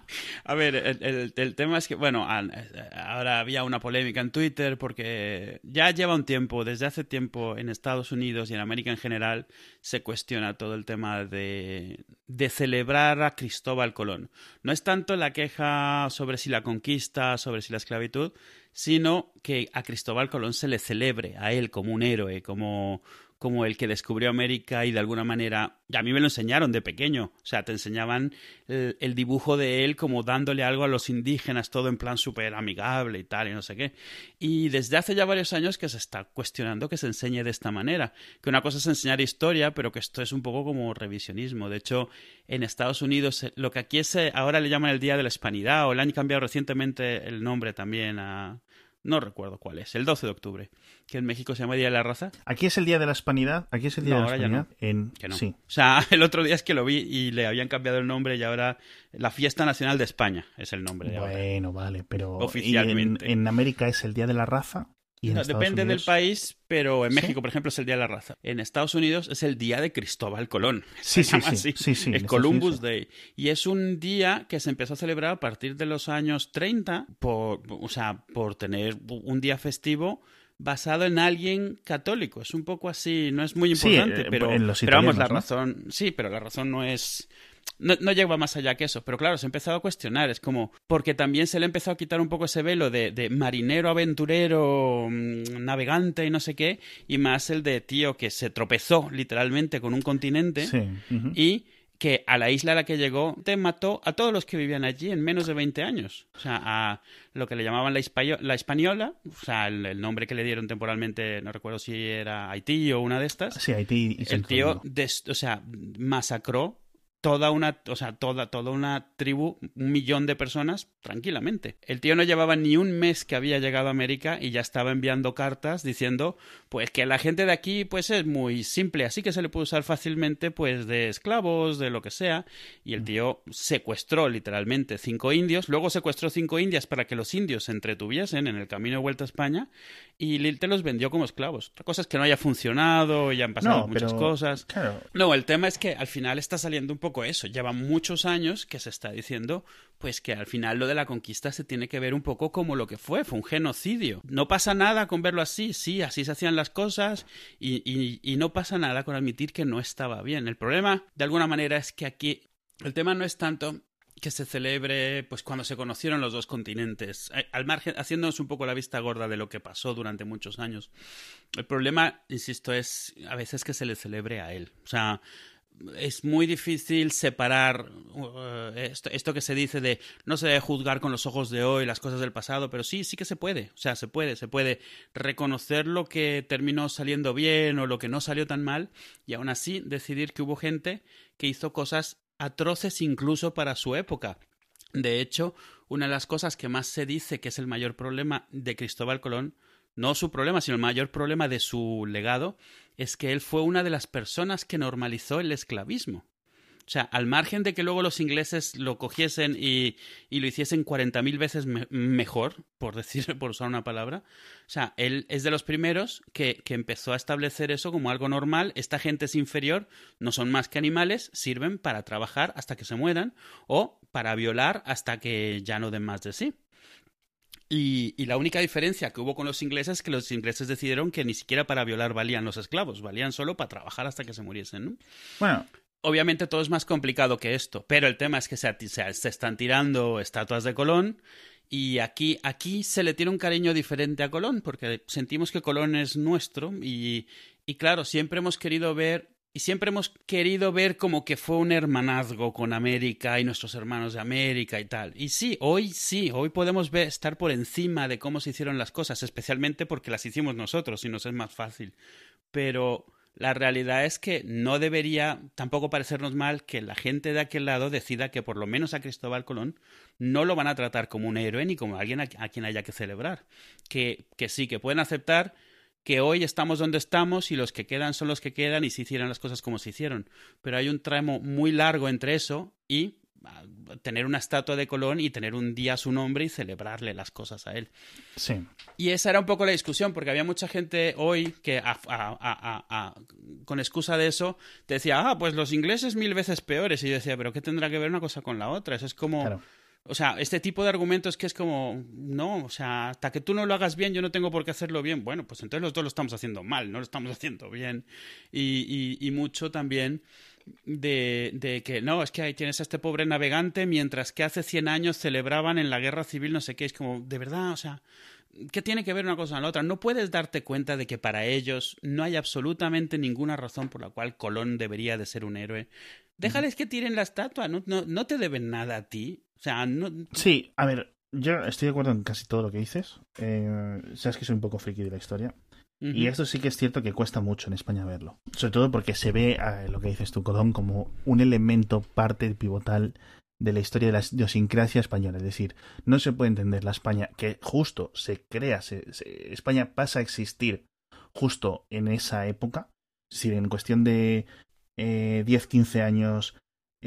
A ver, el, tema es que, bueno, ahora había una polémica en Twitter porque ya lleva un tiempo, desde hace tiempo en Estados Unidos y en América en general, se cuestiona todo el tema de, de celebrar a Cristóbal Colón. No es tanto la queja sobre si la conquista, sobre si la esclavitud, sino que a Cristóbal Colón se le celebre a él como un héroe, como como el que descubrió América y de alguna manera, a mí me lo enseñaron de pequeño, o sea, te enseñaban el, dibujo de él como dándole algo a los indígenas, todo en plan súper amigable y tal, y no sé qué. Y desde hace ya varios años que se está cuestionando que se enseñe de esta manera, que una cosa es enseñar historia, pero que esto es un poco como revisionismo. De hecho, en Estados Unidos, eh, lo que aquí es, eh, ahora le llaman el Día de la Hispanidad, o le han cambiado recientemente el nombre también a no recuerdo cuál es, el 12 de octubre, que en México se llama Día de la Raza. Aquí es el Día de la Hispanidad, aquí es el Día de la Hispanidad. En... Sí. O sea, el otro día es que lo vi y le habían cambiado el nombre y ahora la Fiesta Nacional de España es el nombre. bueno, vale, pero oficialmente. En, en, América es el Día de la Raza depende del país, pero en México, por ejemplo, es el Día de la Raza. En Estados Unidos es el Día de Cristóbal Colón. Sí, sí, sí, sí, sí, El Columbus Day. Y es un día que se empezó a celebrar a partir de los años 30, por, o sea, por tener un día festivo basado en alguien católico. Es un poco así, no es muy importante, eh, pero, pero vamos, la razón, sí, pero la razón no es no, no lleva más allá que eso, pero claro, se ha empezado a cuestionar, es como, porque también se le empezó a quitar un poco ese velo de, de marinero, aventurero, mm, navegante y no sé qué, y más el de tío que se tropezó literalmente con un continente y que a la isla a la que llegó te mató a todos los que vivían allí en menos de 20 años. O sea, a lo que le llamaban la, la española, o sea, el, nombre que le dieron temporalmente, no recuerdo si era Haití o una de estas. Sí, Haití. Y el tío, o sea, masacró toda una, o sea, toda, toda una tribu, un millón de personas, tranquilamente. El tío no llevaba ni un mes que había llegado a América y ya estaba enviando cartas diciendo, pues que la gente de aquí, pues es muy simple, así que se le puede usar fácilmente, pues de esclavos, de lo que sea. Y el tío secuestró literalmente cinco indios, luego secuestró cinco indias para que los indios se entretuviesen en el camino de vuelta a España y te los vendió como esclavos. Otra cosa es que no haya funcionado y han pasado muchas cosas. No, el tema es que al final está saliendo un poco eso. Lleva muchos años que se está diciendo pues que al final lo de la conquista se tiene que ver un poco como lo que fue, fue un genocidio. No pasa nada con verlo así, sí, así se hacían las cosas y, y, y no pasa nada con admitir que no estaba bien. El problema, de alguna manera, es que aquí el tema no es tanto que se celebre pues cuando se conocieron los dos continentes, eh, al margen, haciéndonos un poco la vista gorda de lo que pasó durante muchos años. El problema, insisto, es a veces que se le celebre a él. O sea, es muy difícil separar uh, esto, que se dice de no se debe juzgar con los ojos de hoy las cosas del pasado, pero sí, sí que se puede. O sea, se puede, se puede reconocer lo que terminó saliendo bien o lo que no salió tan mal y aún así decidir que hubo gente que hizo cosas atroces incluso para su época. De hecho, una de las cosas que más se dice que es el mayor problema de Cristóbal Colón, no su problema, sino el mayor problema de su legado, es que él fue una de las personas que normalizó el esclavismo. O sea, al margen de que luego los ingleses lo cogiesen y, y lo hiciesen 40.000 veces mejor, por decir, por usar una palabra. O sea, él es de los primeros que, que empezó a establecer eso como algo normal. Esta gente es inferior, no son más que animales, sirven para trabajar hasta que se mueran o para violar hasta que ya no den más de sí. Y, y, la única diferencia que hubo con los ingleses es que los ingleses decidieron que ni siquiera para violar valían los esclavos, valían solo para trabajar hasta que se muriesen, ¿no? Bueno. Obviamente todo es más complicado que esto, pero el tema es que se, se, están tirando estatuas de Colón y aquí, aquí se le tiene un cariño diferente a Colón, porque sentimos que Colón es nuestro y, y claro, siempre hemos querido ver y siempre hemos querido ver como que fue un hermanazgo con América y nuestros hermanos de América y tal. Y sí, hoy sí, hoy podemos ver, estar por encima de cómo se hicieron las cosas, especialmente porque las hicimos nosotros y nos es más fácil. Pero la realidad es que no debería tampoco parecernos mal que la gente de aquel lado decida que por lo menos a Cristóbal Colón no lo van a tratar como un héroe ni como alguien a, quien haya que celebrar. Que, que sí, que pueden aceptar que hoy estamos donde estamos y los que quedan son los que quedan y se hicieron las cosas como se hicieron. Pero hay un tramo muy largo entre eso y ah, tener una estatua de Colón y tener un día a su nombre y celebrarle las cosas a él. Sí. Y esa era un poco la discusión, porque había mucha gente hoy que, con excusa de eso, te decía, ah, pues los ingleses mil veces peores. Y yo decía, pero ¿qué tendrá que ver una cosa con la otra? Eso es como... O sea, este tipo de argumentos que es como, no, o sea, hasta que tú no lo hagas bien, yo no tengo por qué hacerlo bien. Bueno, pues entonces los dos lo estamos haciendo mal, no lo estamos haciendo bien. Y, y, mucho también de, de, que, no, es que ahí tienes a este pobre navegante, mientras que hace 100 años celebraban en la guerra civil no sé qué. Es como, de verdad, o sea, ¿qué tiene que ver una cosa con la otra? No puedes darte cuenta de que para ellos no hay absolutamente ninguna razón por la cual Colón debería de ser un héroe. Déjales que tiren la estatua, no, no, no te deben nada a ti. O sea, no... Sí, a ver, yo estoy de acuerdo en casi todo lo que dices. Eh, sabes que soy un poco friki de la historia. Y esto sí que es cierto que cuesta mucho en España verlo. Sobre todo porque se ve eh, lo que dices tú, Colón, como un elemento parte pivotal de la historia de la idiosincrasia española. Es decir, no se puede entender la España que justo se crea, se, España pasa a existir justo en esa época. Es decir, en cuestión de eh, 10-15 años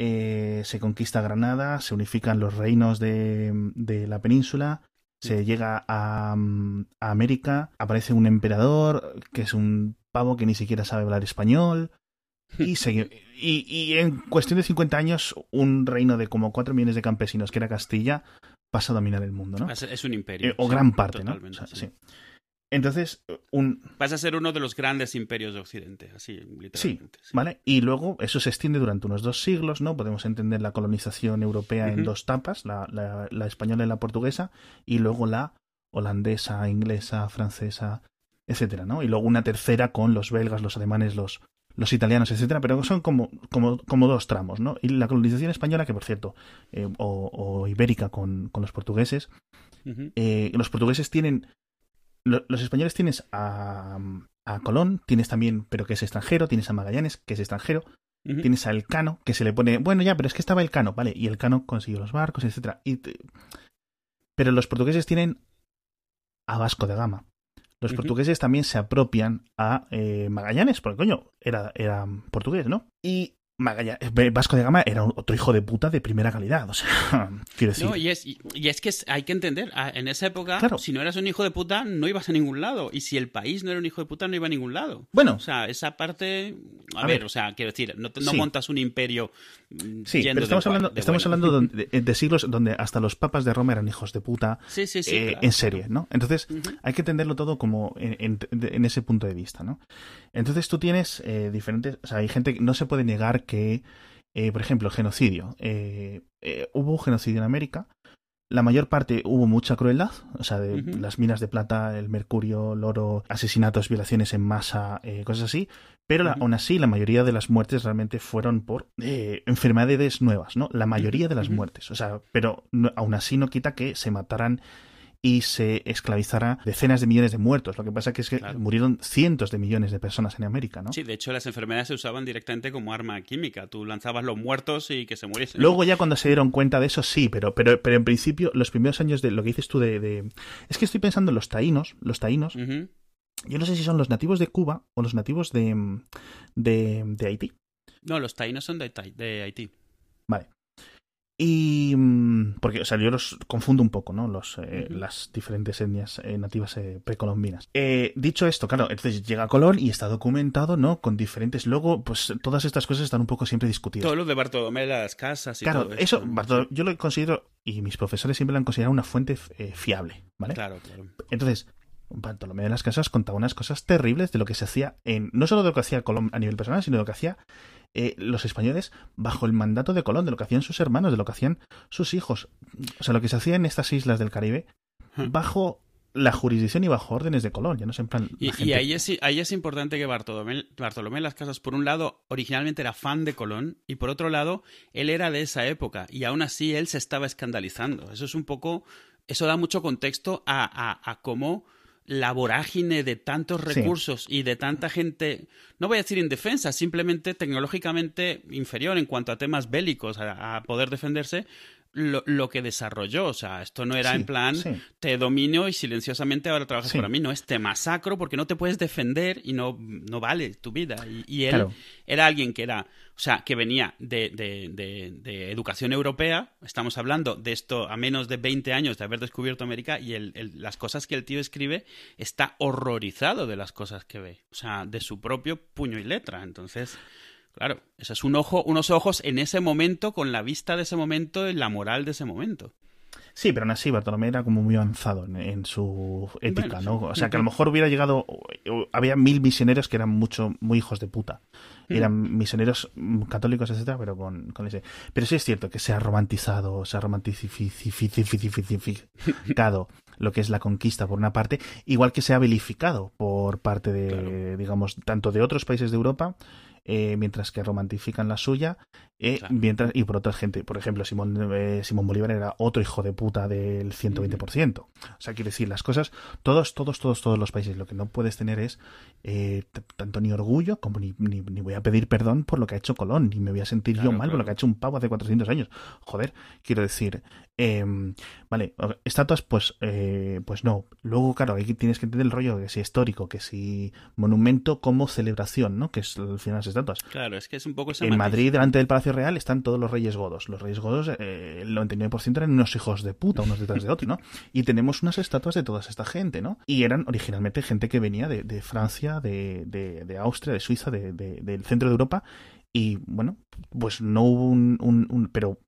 eh, se conquista Granada, se unifican los reinos de, de la península, se llega a, a, América, aparece un emperador que es un pavo que ni siquiera sabe hablar español. Y, y, y, en cuestión de 50 años, un reino de como 4 millones de campesinos, que era Castilla, pasa a dominar el mundo, ¿no? Es, un imperio. Eh, o gran parte, ¿no? sí. Entonces, un... Vas a ser uno de los grandes imperios de Occidente, así, literalmente. Sí, ¿vale? Y luego eso se extiende durante unos dos siglos, ¿no? Podemos entender la colonización europea en dos tapas, la, la, española y la portuguesa, y luego la holandesa, inglesa, francesa, etcétera, ¿no? Y luego una tercera con los belgas, los alemanes, los, los italianos, etcétera, pero son como, como, como dos tramos, ¿no? Y la colonización española, que por cierto, eh, o, ibérica con, con, los portugueses, eh, los portugueses tienen los españoles tienes a, a, Colón, tienes también, pero que es extranjero, tienes a Magallanes, que es extranjero, tienes a Elcano, que se le pone, bueno, ya, pero es que estaba Elcano, ¿vale? Y Elcano consiguió los barcos, etcétera. Y Pero los portugueses tienen a Vasco de Gama. Los portugueses también se apropian a eh, Magallanes, porque coño, era, era portugués, ¿no? Y Magallanes, eh, Vasco de Gama era otro hijo de puta de primera calidad, o sea, quiero decir. No, y es, y, es que hay que entender, en esa época, si no eras un hijo de puta, no ibas a ningún lado. Y si el país no era un hijo de puta, no iba a ningún lado. Bueno. O sea, esa parte. A, ver, o sea, quiero decir, no, montas un imperio. Mm, sí, pero estamos hablando, estamos hablando de, siglos donde hasta los papas de Roma eran hijos de puta. Sí, sí, sí. Eh, en serie, ¿no? Entonces, hay que entenderlo todo como en, en, ese punto de vista, ¿no? Entonces tú tienes eh, diferentes. O sea, hay gente que no se puede negar que eh, por ejemplo, genocidio. Eh, eh, hubo genocidio en América. La mayor parte hubo mucha crueldad, o sea, de las minas de plata, el mercurio, el oro, asesinatos, violaciones en masa, cosas así. Pero aún así, la mayoría de las muertes realmente fueron por enfermedades nuevas, ¿no? La mayoría de las muertes. O sea, pero aún así no quita que se mataran y se esclavizará decenas de millones de muertos. Lo que pasa que es que murieron cientos de millones de personas en América, ¿no? Sí, de hecho las enfermedades se usaban directamente como arma química. Tú lanzabas los muertos y que se muriesen. Luego ya cuando se dieron cuenta de eso, sí, pero, pero, pero en principio los primeros años de lo que dices tú de... Es que estoy pensando en los taínos, los taínos... Yo no sé si son los nativos de Cuba o los nativos de, de, de Haití. No, los taínos son de, de Haití. Vale. Y. Mm, porque, o sea, yo los confundo un poco, ¿no? Los, eh, Las diferentes etnias eh, nativas eh, precolombinas. dicho esto, claro, entonces llega Colón y está documentado, ¿no? Con diferentes. Luego, pues todas estas cosas están un poco siempre discutidas. Todo lo de Bartolomé, las casas y claro, todo eso. yo lo considero, y mis profesores siempre lo han considerado una fuente fiable, ¿vale? Claro, claro. Entonces, Bartolomé de las Casas contaba unas cosas terribles de lo que se hacía en. No solo de lo que hacía Colón a nivel personal, sino de lo que hacía eh, los españoles bajo el mandato de Colón, de lo que hacían sus hermanos, de lo que hacían sus hijos. O sea, lo que se hacía en estas islas del Caribe hmm. bajo la jurisdicción y bajo órdenes de Colón, ya no sé en plan... Y, ahí, es, ahí es importante que Bartolomé, Bartolomé Las Casas, por un lado, originalmente era fan de Colón, y por otro lado, él era de esa época, y aún así él se estaba escandalizando. Eso es un poco... Eso da mucho contexto a, a, a cómo la vorágine de tantos recursos y de tanta gente, no voy a decir indefensa, simplemente tecnológicamente inferior en cuanto a temas bélicos, a poder defenderse, lo, que desarrolló. O sea, esto no era en plan, te domino y silenciosamente ahora trabajas para mí. No, es te masacro porque no te puedes defender y no, no vale tu vida. Y, él era alguien que era, o sea, que venía de, de, educación europea. Estamos hablando de esto a menos de 20 años de haber descubierto América y el, las cosas que el tío escribe está horrorizado de las cosas que ve. O sea, de su propio puño y letra. Entonces... Claro, eso es un ojo, unos ojos en ese momento, con la vista de ese momento y la moral de ese momento. Sí, pero aún así Bartolomé era como muy avanzado en, su ética, ¿no? O sea, que a lo mejor hubiera llegado... Había mil misioneros que eran mucho, muy hijos de puta. Eran misioneros católicos, etcétera, pero con, con, ese... Pero sí es cierto que se ha romantizado, se ha romantizado lo que es la conquista por una parte, igual que se ha vilificado por parte de, digamos, tanto de otros países de Europa eh, mientras que romantifican la suya, eh, mientras, y por otra gente. Por ejemplo, Simón, eh, Simón Bolívar era otro hijo de puta del 120%. O sea, quiero decir, las cosas, todos, todos, todos, todos los países, lo que no puedes tener es tanto ni orgullo como ni, ni, voy a pedir perdón por lo que ha hecho Colón, ni me voy a sentir yo mal por lo que ha hecho un pavo hace 400 años. Joder, quiero decir, em, vale, estatuas, pues, pues no. Luego, claro, aquí tienes que entender el rollo que si histórico, que si monumento como celebración, ¿no? Que es al final Claro, es que es un poco En Madrid, delante del Palacio Real, están todos los reyes godos. Los reyes godos, eh, el 99% eran unos hijos de puta, unos detrás de otros, ¿no? Y tenemos unas estatuas de toda esta gente, ¿no? Y eran originalmente gente que venía de, Francia, de, Austria, de Suiza, del centro de Europa. Y bueno, pues no hubo un, pero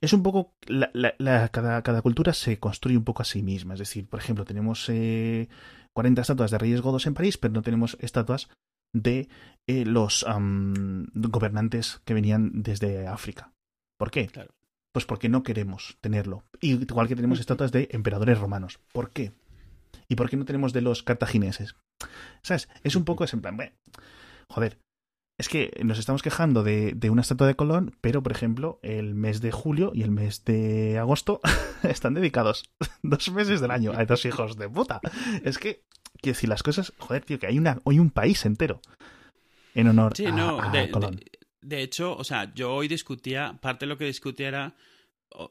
es un poco la, cada, cada, cultura se construye un poco a sí misma es decir por ejemplo tenemos eh, 40 estatuas de reyes godos en París pero no tenemos estatuas de eh, los gobernantes que venían desde África. ¿Por qué? Pues porque no queremos tenerlo. Igual que tenemos estatuas de emperadores romanos. ¿Por qué? ¿Y por qué no tenemos de los cartagineses? ¿Sabes? Es un poco ese en plan, bueno, joder, es que nos estamos quejando de, de, una estatua de Colón, pero por ejemplo, el mes de julio y el mes de agosto están dedicados dos meses del año a estos hijos de puta. Es que quiero decir las cosas, joder, tío, que hay una, hoy un país entero en honor a, de, Colón. De, hecho, o sea, yo hoy discutía, parte de lo que discutía era,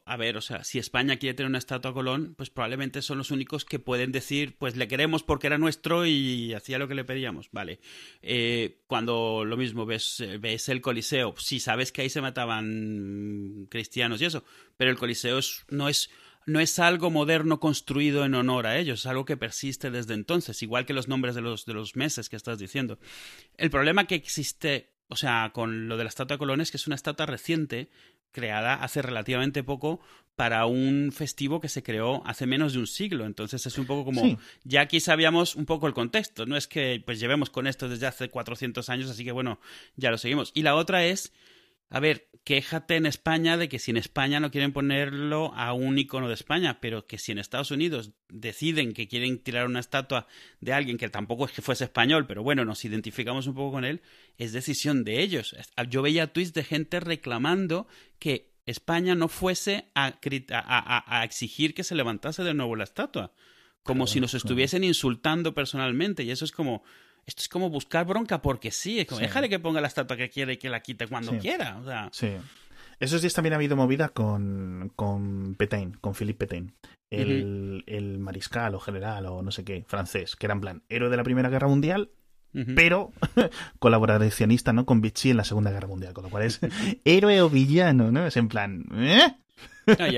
a ver, o sea, si España quiere tener una estatua a Colón, pues probablemente son los únicos que pueden decir, pues le queremos porque era nuestro y hacía lo que le pedíamos, vale. Eh, cuando lo mismo ves, ves el Coliseo, sí sabes que ahí se mataban cristianos y eso, pero el Coliseo no es no es algo moderno construido en honor a ellos, es algo que persiste desde entonces, igual que los nombres de los, de los meses que estás diciendo. El problema que existe, o sea, con lo de la estatua de Colón es que es una estatua reciente, creada hace relativamente poco para un festivo que se creó hace menos de un siglo. Entonces es un poco como, ya aquí sabíamos un poco el contexto, no es que pues llevemos con esto desde hace 400 años, así que bueno, ya lo seguimos. Y la otra es a ver, quéjate en España de que si en España no quieren ponerlo a un icono de España, pero que si en Estados Unidos deciden que quieren tirar una estatua de alguien que tampoco es que fuese español, pero bueno, nos identificamos un poco con él, es decisión de ellos. Yo veía tweets de gente reclamando que España no fuese a, a, exigir que se levantase de nuevo la estatua, como si nos estuviesen insultando personalmente, y eso es como esto es como buscar bronca porque sí. Es como, déjale que ponga la estatua que quiera y que la quite cuando quiera. O sea. Sí. Esos días también ha habido movida con, con Petain, con Philippe Petain. El, el, mariscal o general o no sé qué, francés, que era en plan héroe de la Primera Guerra Mundial pero colaboracionista, ¿no? Con Vichy en la Segunda Guerra Mundial, con lo cual es héroe o villano, ¿no? Es en plan, ¿eh?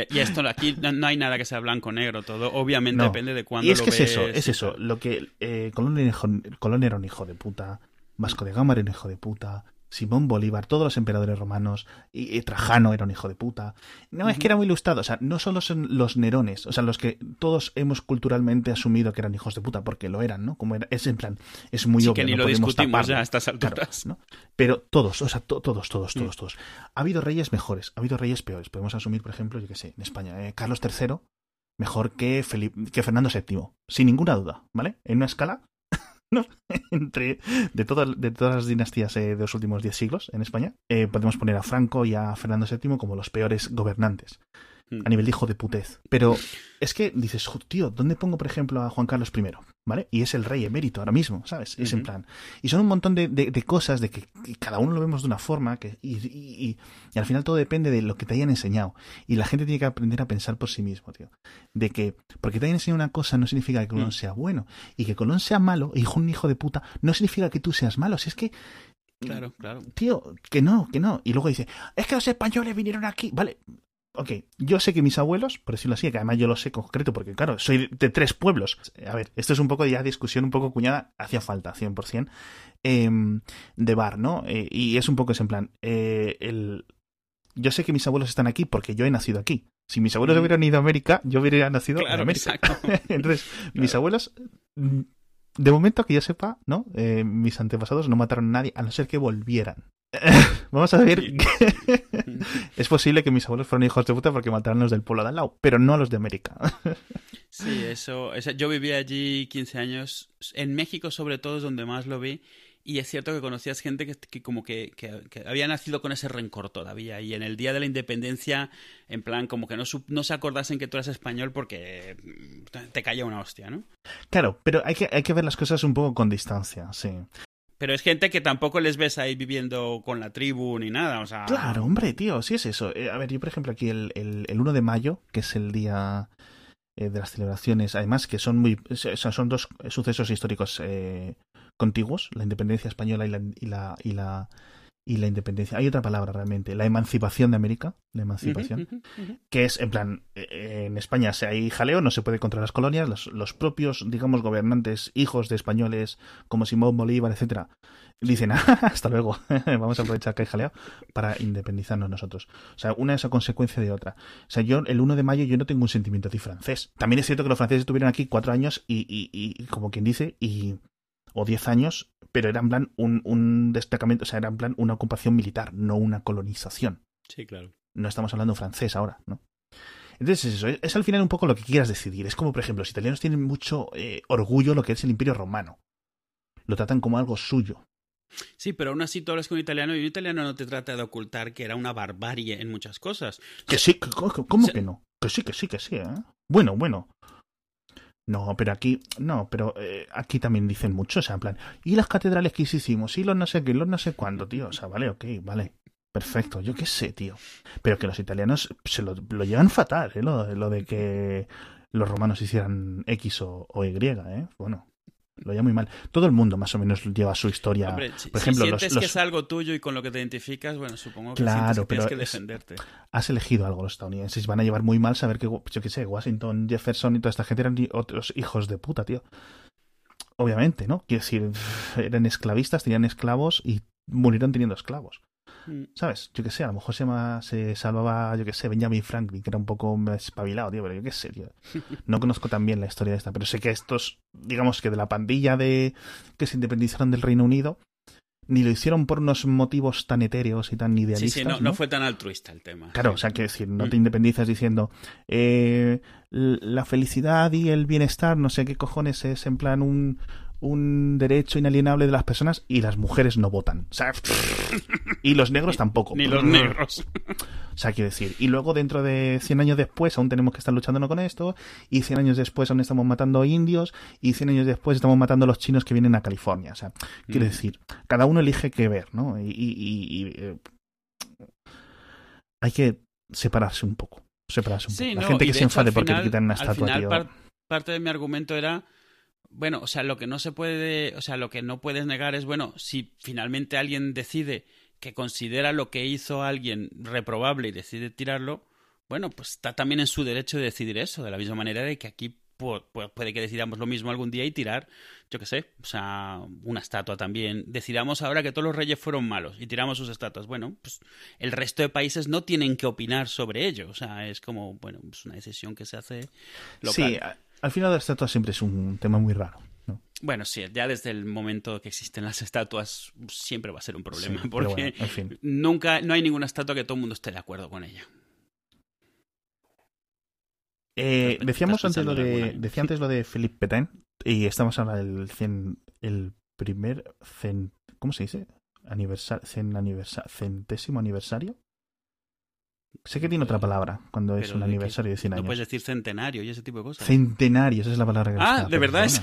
Y, esto aquí no, hay nada que sea blanco-negro, todo obviamente depende de cuándo y es que es eso, es eso, lo que eh, Colón, era un hijo de puta, Vasco de Gama era un hijo de puta, Simón Bolívar, todos los emperadores romanos, y, Trajano era un hijo de puta. No, es que era muy ilustrado, o sea, no solo son los Nerones, o sea, los que todos hemos culturalmente asumido que eran hijos de puta, porque lo eran, ¿no? Como era, es en plan, es muy obvio. que ni lo discutimos ya a estas alturas. ¿no? Pero todos, o sea, todos, todos, todos, todos. Ha habido reyes mejores, ha habido reyes peores. Podemos asumir, por ejemplo, yo que sé, en España, eh, Carlos III, mejor que, Felipe, que Fernando VII, sin ninguna duda, ¿vale? En una escala entre de, todas de todas las dinastías eh, de los últimos diez siglos en España, eh, podemos poner a Franco y a Fernando VII como los peores gobernantes a nivel de hijo de putez. Pero es que dices, tío, ¿dónde pongo, por ejemplo, a Juan Carlos I? ¿Vale? Y es el rey emérito ahora mismo, ¿sabes? Es en plan. Y son un montón de, de, cosas de que, cada uno lo vemos de una forma que, y, y, y, al final todo depende de lo que te hayan enseñado. Y la gente tiene que aprender a pensar por sí mismo, tío. De que porque te hayan enseñado una cosa no significa que Colón mm. sea bueno. Y que Colón sea malo, hijo un hijo de puta, no significa que tú seas malo. Si es que Claro, claro. Tío, que no, que no. Y luego dice, es que los españoles vinieron aquí. Vale, ok, yo sé que mis abuelos, por decirlo así, que además yo lo sé concreto, porque claro, soy de tres pueblos. A ver, esto es un poco ya discusión un poco cuñada, hacía falta, 100%, eh, em, de bar, ¿no? Eh, y es un poco ese en plan, eh, el... yo sé que mis abuelos están aquí porque yo he nacido aquí. Si mis abuelos hubieran ido a América, yo hubiera nacido en América. Entonces, mis abuelos, mm, de momento que yo sepa, ¿no? Eh, mis antepasados no mataron a nadie, a no ser que volvieran. Vamos a ver. es posible que mis abuelos fueran hijos de puta porque mataron a los del pueblo de al lado, pero no a los de América. sí, eso, Yo viví allí 15 años. En México, sobre todo, es donde más lo vi. Y es cierto que conocías gente que, como que, había nacido con ese rencor todavía. Y en el día de la independencia, en plan, como que no, no se acordasen que tú eras español porque te caía una hostia, ¿no? Claro, pero hay que, hay que ver las cosas un poco con distancia, sí. Pero es gente que tampoco les ves ahí viviendo con la tribu ni nada, o sea... Claro, hombre, tío, sí es eso. Eh, a ver, yo por ejemplo aquí el, el, el 1 de mayo, que es el día eh, de las celebraciones, además que son muy... son dos sucesos históricos eh, contiguos, la independencia española y la, y la, y la y la independencia. Hay otra palabra realmente, la emancipación de América, la emancipación, que es en plan, eh, en España si hay jaleo, no se puede contra las colonias, los, los, propios, digamos, gobernantes, hijos de españoles como Simón Bolívar, etcétera, dicen, ah, hasta luego, vamos a aprovechar que hay jaleo para independizarnos nosotros. O sea, una es a consecuencia de otra. O sea, yo el 1 de mayo yo no tengo un sentimiento de francés. También es cierto que los franceses estuvieron aquí cuatro años y, y, y como quien dice, y o 10 años, pero era en plan un, un destacamento, o sea, era en plan una ocupación militar, no una colonización. Sí, claro. No estamos hablando francés ahora, ¿no? Entonces, eso es, al final un poco lo que quieras decidir. Es como, por ejemplo, los italianos tienen mucho eh, orgullo lo que es el imperio romano. Lo tratan como algo suyo. Sí, pero aún así tú hablas con un italiano y un italiano no te trata de ocultar que era una barbarie en muchas cosas. Que sí, ¿cómo, que no? Que sí, que sí, que sí, ¿eh? Bueno, bueno. No, pero aquí, no, pero eh, aquí también dicen mucho, o sea, en plan, y las catedrales que hicimos, y los no sé qué, los no sé cuándo, tío, o sea, vale, ok, vale, perfecto, yo qué sé, tío. Pero que los italianos se lo, lo llevan fatal, ¿eh? Lo, lo, de que los romanos hicieran X o, o Y, ¿eh? Bueno, lo lleva muy mal. Todo el mundo más o menos lleva su historia. Por ejemplo, si sientes que es algo tuyo y con lo que te identificas, bueno, supongo que, claro, que tienes que defenderte. has elegido algo los estadounidenses. Van a llevar muy mal saber que, yo qué sé, Washington, Jefferson y toda esta gente eran otros hijos de puta, tío. Obviamente, ¿no? Quiero decir, eran esclavistas, tenían esclavos y murieron teniendo esclavos. Mm. ¿Sabes? Yo qué sé, a lo mejor se, se salvaba, yo qué sé, Benjamin Franklin, que era un poco espabilado, tío, pero yo qué sé, tío. No conozco tan bien la historia de esta, pero sé que estos, digamos que de la pandilla de que se independizaron del Reino Unido, ni lo hicieron por unos motivos tan etéreos y tan idealistas. Sí, sí, no, fue tan altruista el tema. Claro, o sea, que decir, no te mm. independizas diciendo eh, la felicidad y el bienestar, no sé qué cojones es en plan un, un derecho inalienable de las personas y las mujeres no votan. O sea, y los negros tampoco. Ni los negros. O sea, quiero decir, y luego dentro de 100 años después aún tenemos que estar luchando con esto, y 100 años después aún estamos matando indios, y 100 años después estamos matando a los chinos que vienen a California. O sea, quiero mm. decir, cada uno elige qué ver, ¿no? Y, eh, hay que separarse un poco. Separarse un poco. La gente que se enfade porque le quitan una estatua, tío. parte de mi argumento era bueno, o sea, lo que no se puede, o sea, lo que no puedes negar es, bueno, si finalmente alguien decide que considera lo que hizo alguien reprobable y decide tirarlo, bueno, pues está también en su derecho de decidir eso, de la misma manera de que aquí puede que decidamos lo mismo algún día y tirar, yo qué sé, o sea, una estatua también. Decidamos ahora que todos los reyes fueron malos y tiramos sus estatuas. Bueno, pues el resto de países no tienen que opinar sobre ello. O sea, es como, bueno, es una decisión que se hace local. Sí, al final de las estatuas siempre es un tema muy raro. Bueno, sí, ya desde el momento que existen las estatuas siempre va a ser un problema, porque nunca, no hay ninguna estatua que todo el mundo esté de acuerdo con ella. Eh, decíamos antes lo de, decía antes lo de Philippe Petain y estamos ahora del el primer ¿cómo se dice? Aniversario, centésimo aniversario. Sé que tiene otra palabra cuando es un aniversario de 100 años. No puedes decir centenario y ese tipo de cosas. Centenario, esa es la palabra que Ah, ¿de verdad es?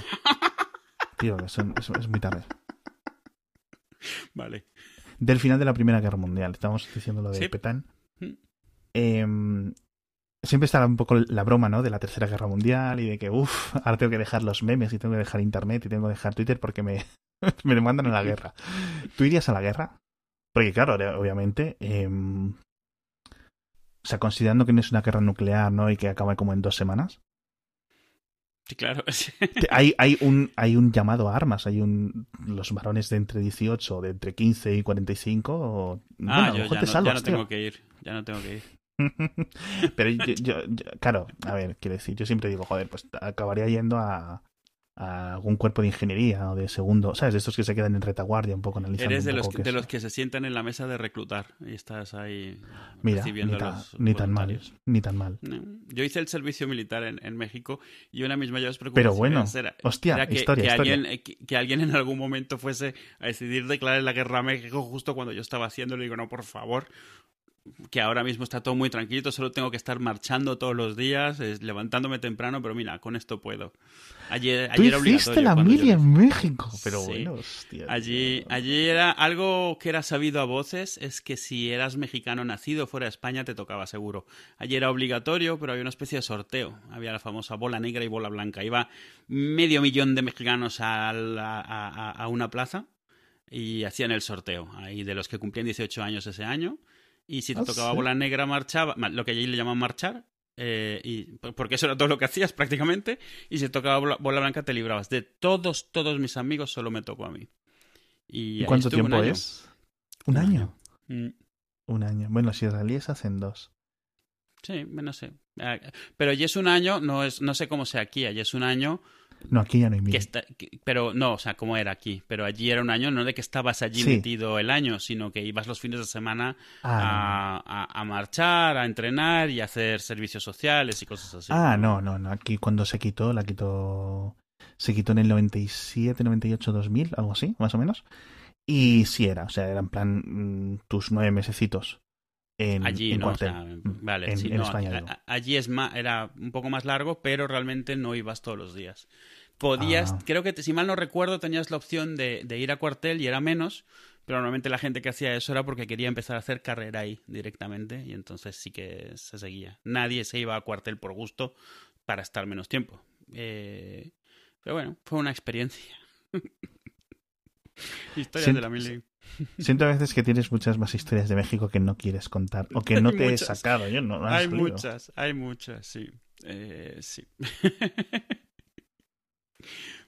Tío, es, es, muy tarde. Vale. Del final de la Primera Guerra Mundial. Estamos diciendo lo de Petain. Mm. Eh, siempre está un poco la broma, ¿no? De la Tercera Guerra Mundial y de que, uff, ahora tengo que dejar los memes y tengo que dejar Internet y tengo que dejar Twitter porque me, me mandan a la guerra. ¿Tú irías a la guerra? Porque claro, obviamente, em, o sea, considerando que no es una guerra nuclear, ¿no? Y que acaba como en dos semanas. Sí, claro. hay, hay, un, hay un llamado a armas, hay un los varones de entre 18, de entre 15 y 45. O, ah, yo ya, no, ya no tengo que ir, ya no tengo que ir. Pero yo, claro, a ver, quiero decir, yo siempre digo, joder, pues acabaría yendo a, algún cuerpo de ingeniería o de segundo, ¿sabes? De estos que se quedan en retaguardia un poco analizando. Eres de, los, que, de los que se sientan en la mesa de reclutar y estás ahí Mira, recibiendo ni, los ni tan mal, ni tan mal. Yo hice el servicio militar en, México y una misma yo preocupación Pero bueno, hostia, que, historia, Alguien, que, alguien en algún momento fuese a decidir declarar la guerra a México justo cuando yo estaba haciéndolo y digo, no, por favor, que ahora mismo está todo muy tranquilo, solo tengo que estar marchando todos los días, levantándome temprano, pero mira, con esto puedo. Ayer, ayer Tú hiciste la mili en México, pero bueno, hostia. Allí, allí era algo que era sabido a voces, es que si eras mexicano nacido fuera de España te tocaba seguro. Allí era obligatorio, pero había una especie de sorteo. Había la famosa bola negra y bola blanca. Iba medio millón de mexicanos a, a, a una plaza y hacían el sorteo. Ahí de los que cumplían 18 años ese año y si te ah, tocaba bola negra marchaba, lo que allí le llaman marchar, eh, y, porque eso era todo lo que hacías prácticamente, y si te tocaba bola, blanca te librabas. De todos, todos mis amigos solo me tocó a mí. ¿Y, cuánto tiempo es? ¿Un, año? Mm. Un año. Bueno, si israelíes hacen dos. Sí, no sé. Ah, pero allí es un año, no, es, no sé cómo sea aquí, allí es un año no, aquí ya no hay mil. pero no, o sea, como era aquí. Pero allí era un año, no de que estabas allí metido el año, sino que ibas los fines de semana ah, a, a, marchar, a entrenar y a hacer servicios sociales y cosas así. Ah, no, no, no. Aquí cuando se quitó, la quitó. Se quitó en el 97, 98, 2000, algo así, más o menos. Y sí era, o sea, era en plan mm, tus nueve mesecitos. En, allí en no, vale, en, España, allí es más, era un poco más largo, pero realmente no ibas todos los días. Podías, ah. creo que si mal no recuerdo, tenías la opción de, ir a cuartel y era menos, pero normalmente la gente que hacía eso era porque quería empezar a hacer carrera ahí directamente y entonces sí que se seguía. Nadie se iba a cuartel por gusto para estar menos tiempo. Eh, pero bueno, fue una experiencia. Historias de la mili. Siento a veces que tienes muchas más historias de México que no quieres contar o que no te he sacado. Yo no, hay muchas, hay muchas, sí. Eh, sí.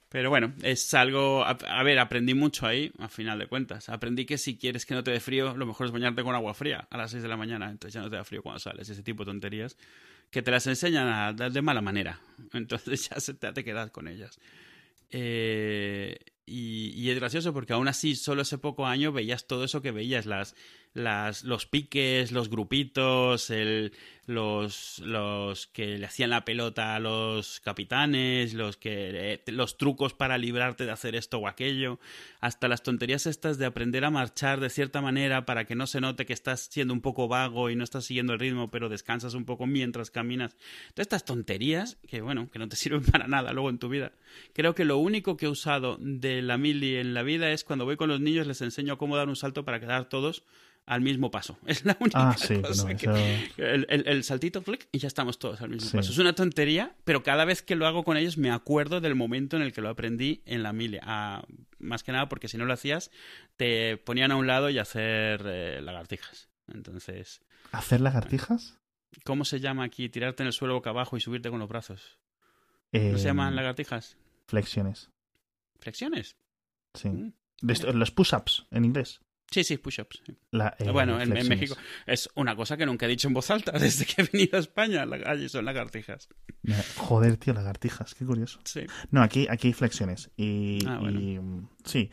Pero bueno, es algo. A, ver, aprendí mucho ahí, a final de cuentas. Aprendí que si quieres que no te dé frío, lo mejor es bañarte con agua fría a las 6 de la mañana. Entonces ya no te da frío cuando sales. Ese tipo de tonterías que te las enseñan de mala manera. Entonces ya se te, te quedas con ellas. Eh, y, es gracioso porque aún así, solo ese poco año veías todo eso que veías, las, las, los piques, los grupitos, el, los, los que le hacían la pelota a los capitanes, los, que, eh, los trucos para librarte de hacer esto o aquello, hasta las tonterías estas de aprender a marchar de cierta manera para que no se note que estás siendo un poco vago y no estás siguiendo el ritmo, pero descansas un poco mientras caminas. Todas estas tonterías que, bueno, que no te sirven para nada luego en tu vida. Creo que lo único que he usado de la mili en la vida es cuando voy con los niños les enseño cómo dar un salto para quedar todos al mismo paso. Es la única ah, sí, cosa que... el, saltito, flick, y ya estamos todos al mismo paso. Es una tontería, pero cada vez que lo hago con ellos me acuerdo del momento en el que lo aprendí en la mile. Ah, más que nada porque si no lo hacías, te ponían a un lado y hacer eh, lagartijas. Entonces... ¿Hacer lagartijas? ¿Cómo se llama aquí? Tirarte en el suelo boca abajo y subirte con los brazos. ¿No se llaman em, lagartijas? Flexiones. ¿Flexiones? Sí. Mm, los push-ups en inglés. Sí, sí, push-ups. Eh, bueno, en, México es una cosa que nunca he dicho en voz alta desde que he venido a España. Allí son lagartijas. Joder, tío, lagartijas, qué curioso. Sí. No, aquí, aquí hay flexiones. Y, ah, y sí,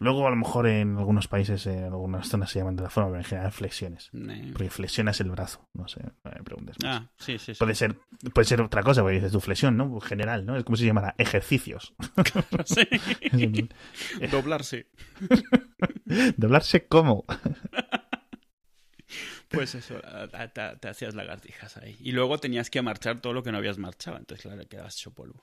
Luego, a lo mejor en algunos países, en algunas zonas se llaman de la forma, pero en general flexiones. Porque flexionas el brazo. No sé, no me preguntes más. Ah, sí, sí, Puede, ser, puede ser otra cosa, porque dices tu flexión, ¿no? En general, ¿no? Es como se llamará ejercicios. sí. Doblarse. ¿Doblarse cómo? Pues eso, te, te, hacías lagartijas ahí. Y luego tenías que marchar todo lo que no habías marchado, entonces claro, quedabas hecho polvo.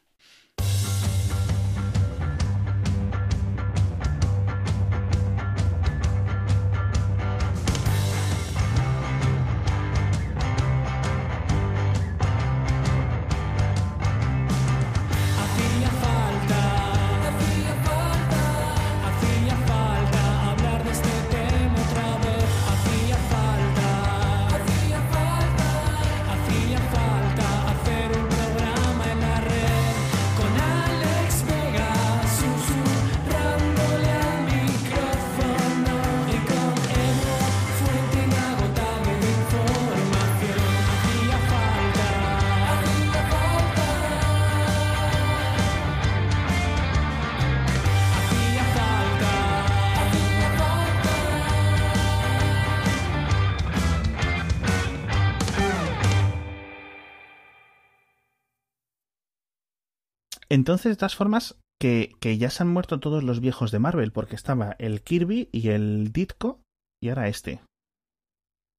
Entonces, de todas formas, que, que, ya se han muerto todos los viejos de Marvel, porque estaba el Kirby y el Ditko, y ahora este.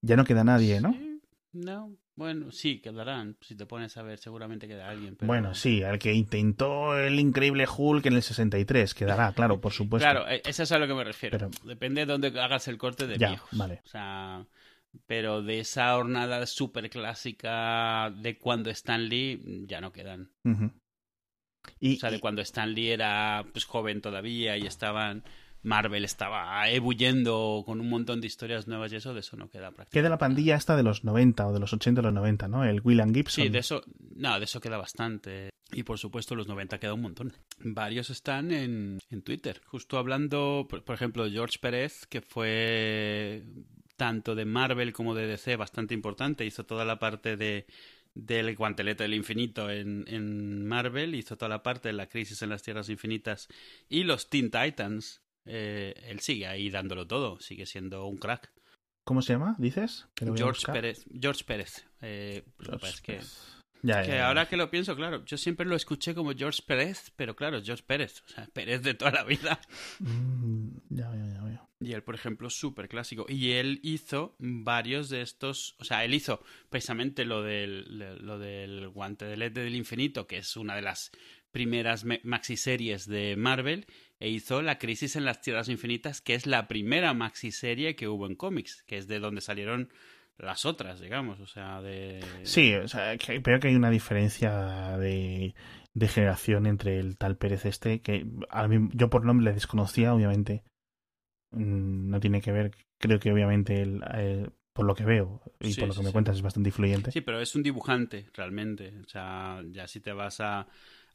Ya no queda nadie, ¿no? no, bueno, sí, quedarán. Si te pones a ver, seguramente queda alguien. Bueno, sí, al que intentó el increíble Hulk en el 63, quedará, claro, por supuesto. Claro, e, eso es a lo que me refiero. Depende de dónde hagas el corte de viejos. Vale. O sea, pero de esa hornada súper clásica de cuando Stan Lee, ya no quedan. Y, o sea, de cuando Stan Lee era pues, joven todavía y estaban... Marvel estaba ebulliendo con un montón de historias nuevas y eso, de eso no queda prácticamente. Queda la pandilla esta de los 90 o de los 80 o los 90, ¿no? El William Gibson. Sí, de eso, no, de eso queda bastante. Y por supuesto, los 90 queda un montón. Varios están en, en Twitter. Justo hablando, por, por ejemplo, George Pérez, que fue tanto de Marvel como de DC bastante importante, hizo toda la parte de del guantelete del infinito en, en, Marvel, hizo toda la parte de la crisis en las tierras infinitas y los Teen Titans. Eh, él sigue ahí dándolo todo, sigue siendo un crack. ¿Cómo se llama? ¿Dices? George Pérez. George Pérez. Eh, que, que ahora que lo pienso, claro, yo siempre lo escuché como George Pérez, pero claro, George Pérez, o sea, Pérez de toda la vida. Mm, ya veo, ya veo. Y él, por ejemplo, súper clásico. Y él hizo varios de estos. O sea, él hizo precisamente lo del, lo del guante de LED del infinito, que es una de las primeras maxi series de Marvel. E hizo La Crisis en las Tierras Infinitas, que es la primera maxi serie que hubo en cómics, que es de donde salieron las otras, digamos. O sea, de. Sí, o sea, creo que hay una diferencia de, de generación entre el tal Pérez este, que a mí, yo por nombre le desconocía, obviamente Mm, no tiene que ver, creo que obviamente el, por lo que veo y por lo que me cuentas es bastante influyente. Sí, pero es un dibujante realmente. O sea, ya si te vas a,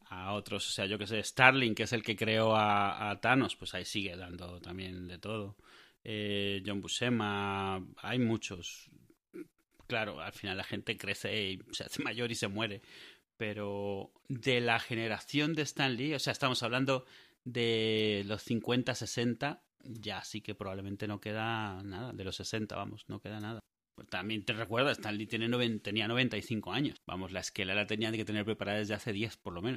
a otros, o sea, yo que sé, Starling, que es el que creó a, Thanos, pues ahí sigue dando también de todo. Eh, John Buscema, hay muchos. Claro, al final la gente crece y se hace mayor y se muere. Pero de la generación de Stan Lee, o sea, estamos hablando de los 50, 60, ya sí que probablemente no queda nada. De los 60, vamos, no queda nada. Pues también te recuerdas, Stanley tiene tenía 95 años. Vamos, la esquela la tenía que tener preparada desde hace 10 por lo menos.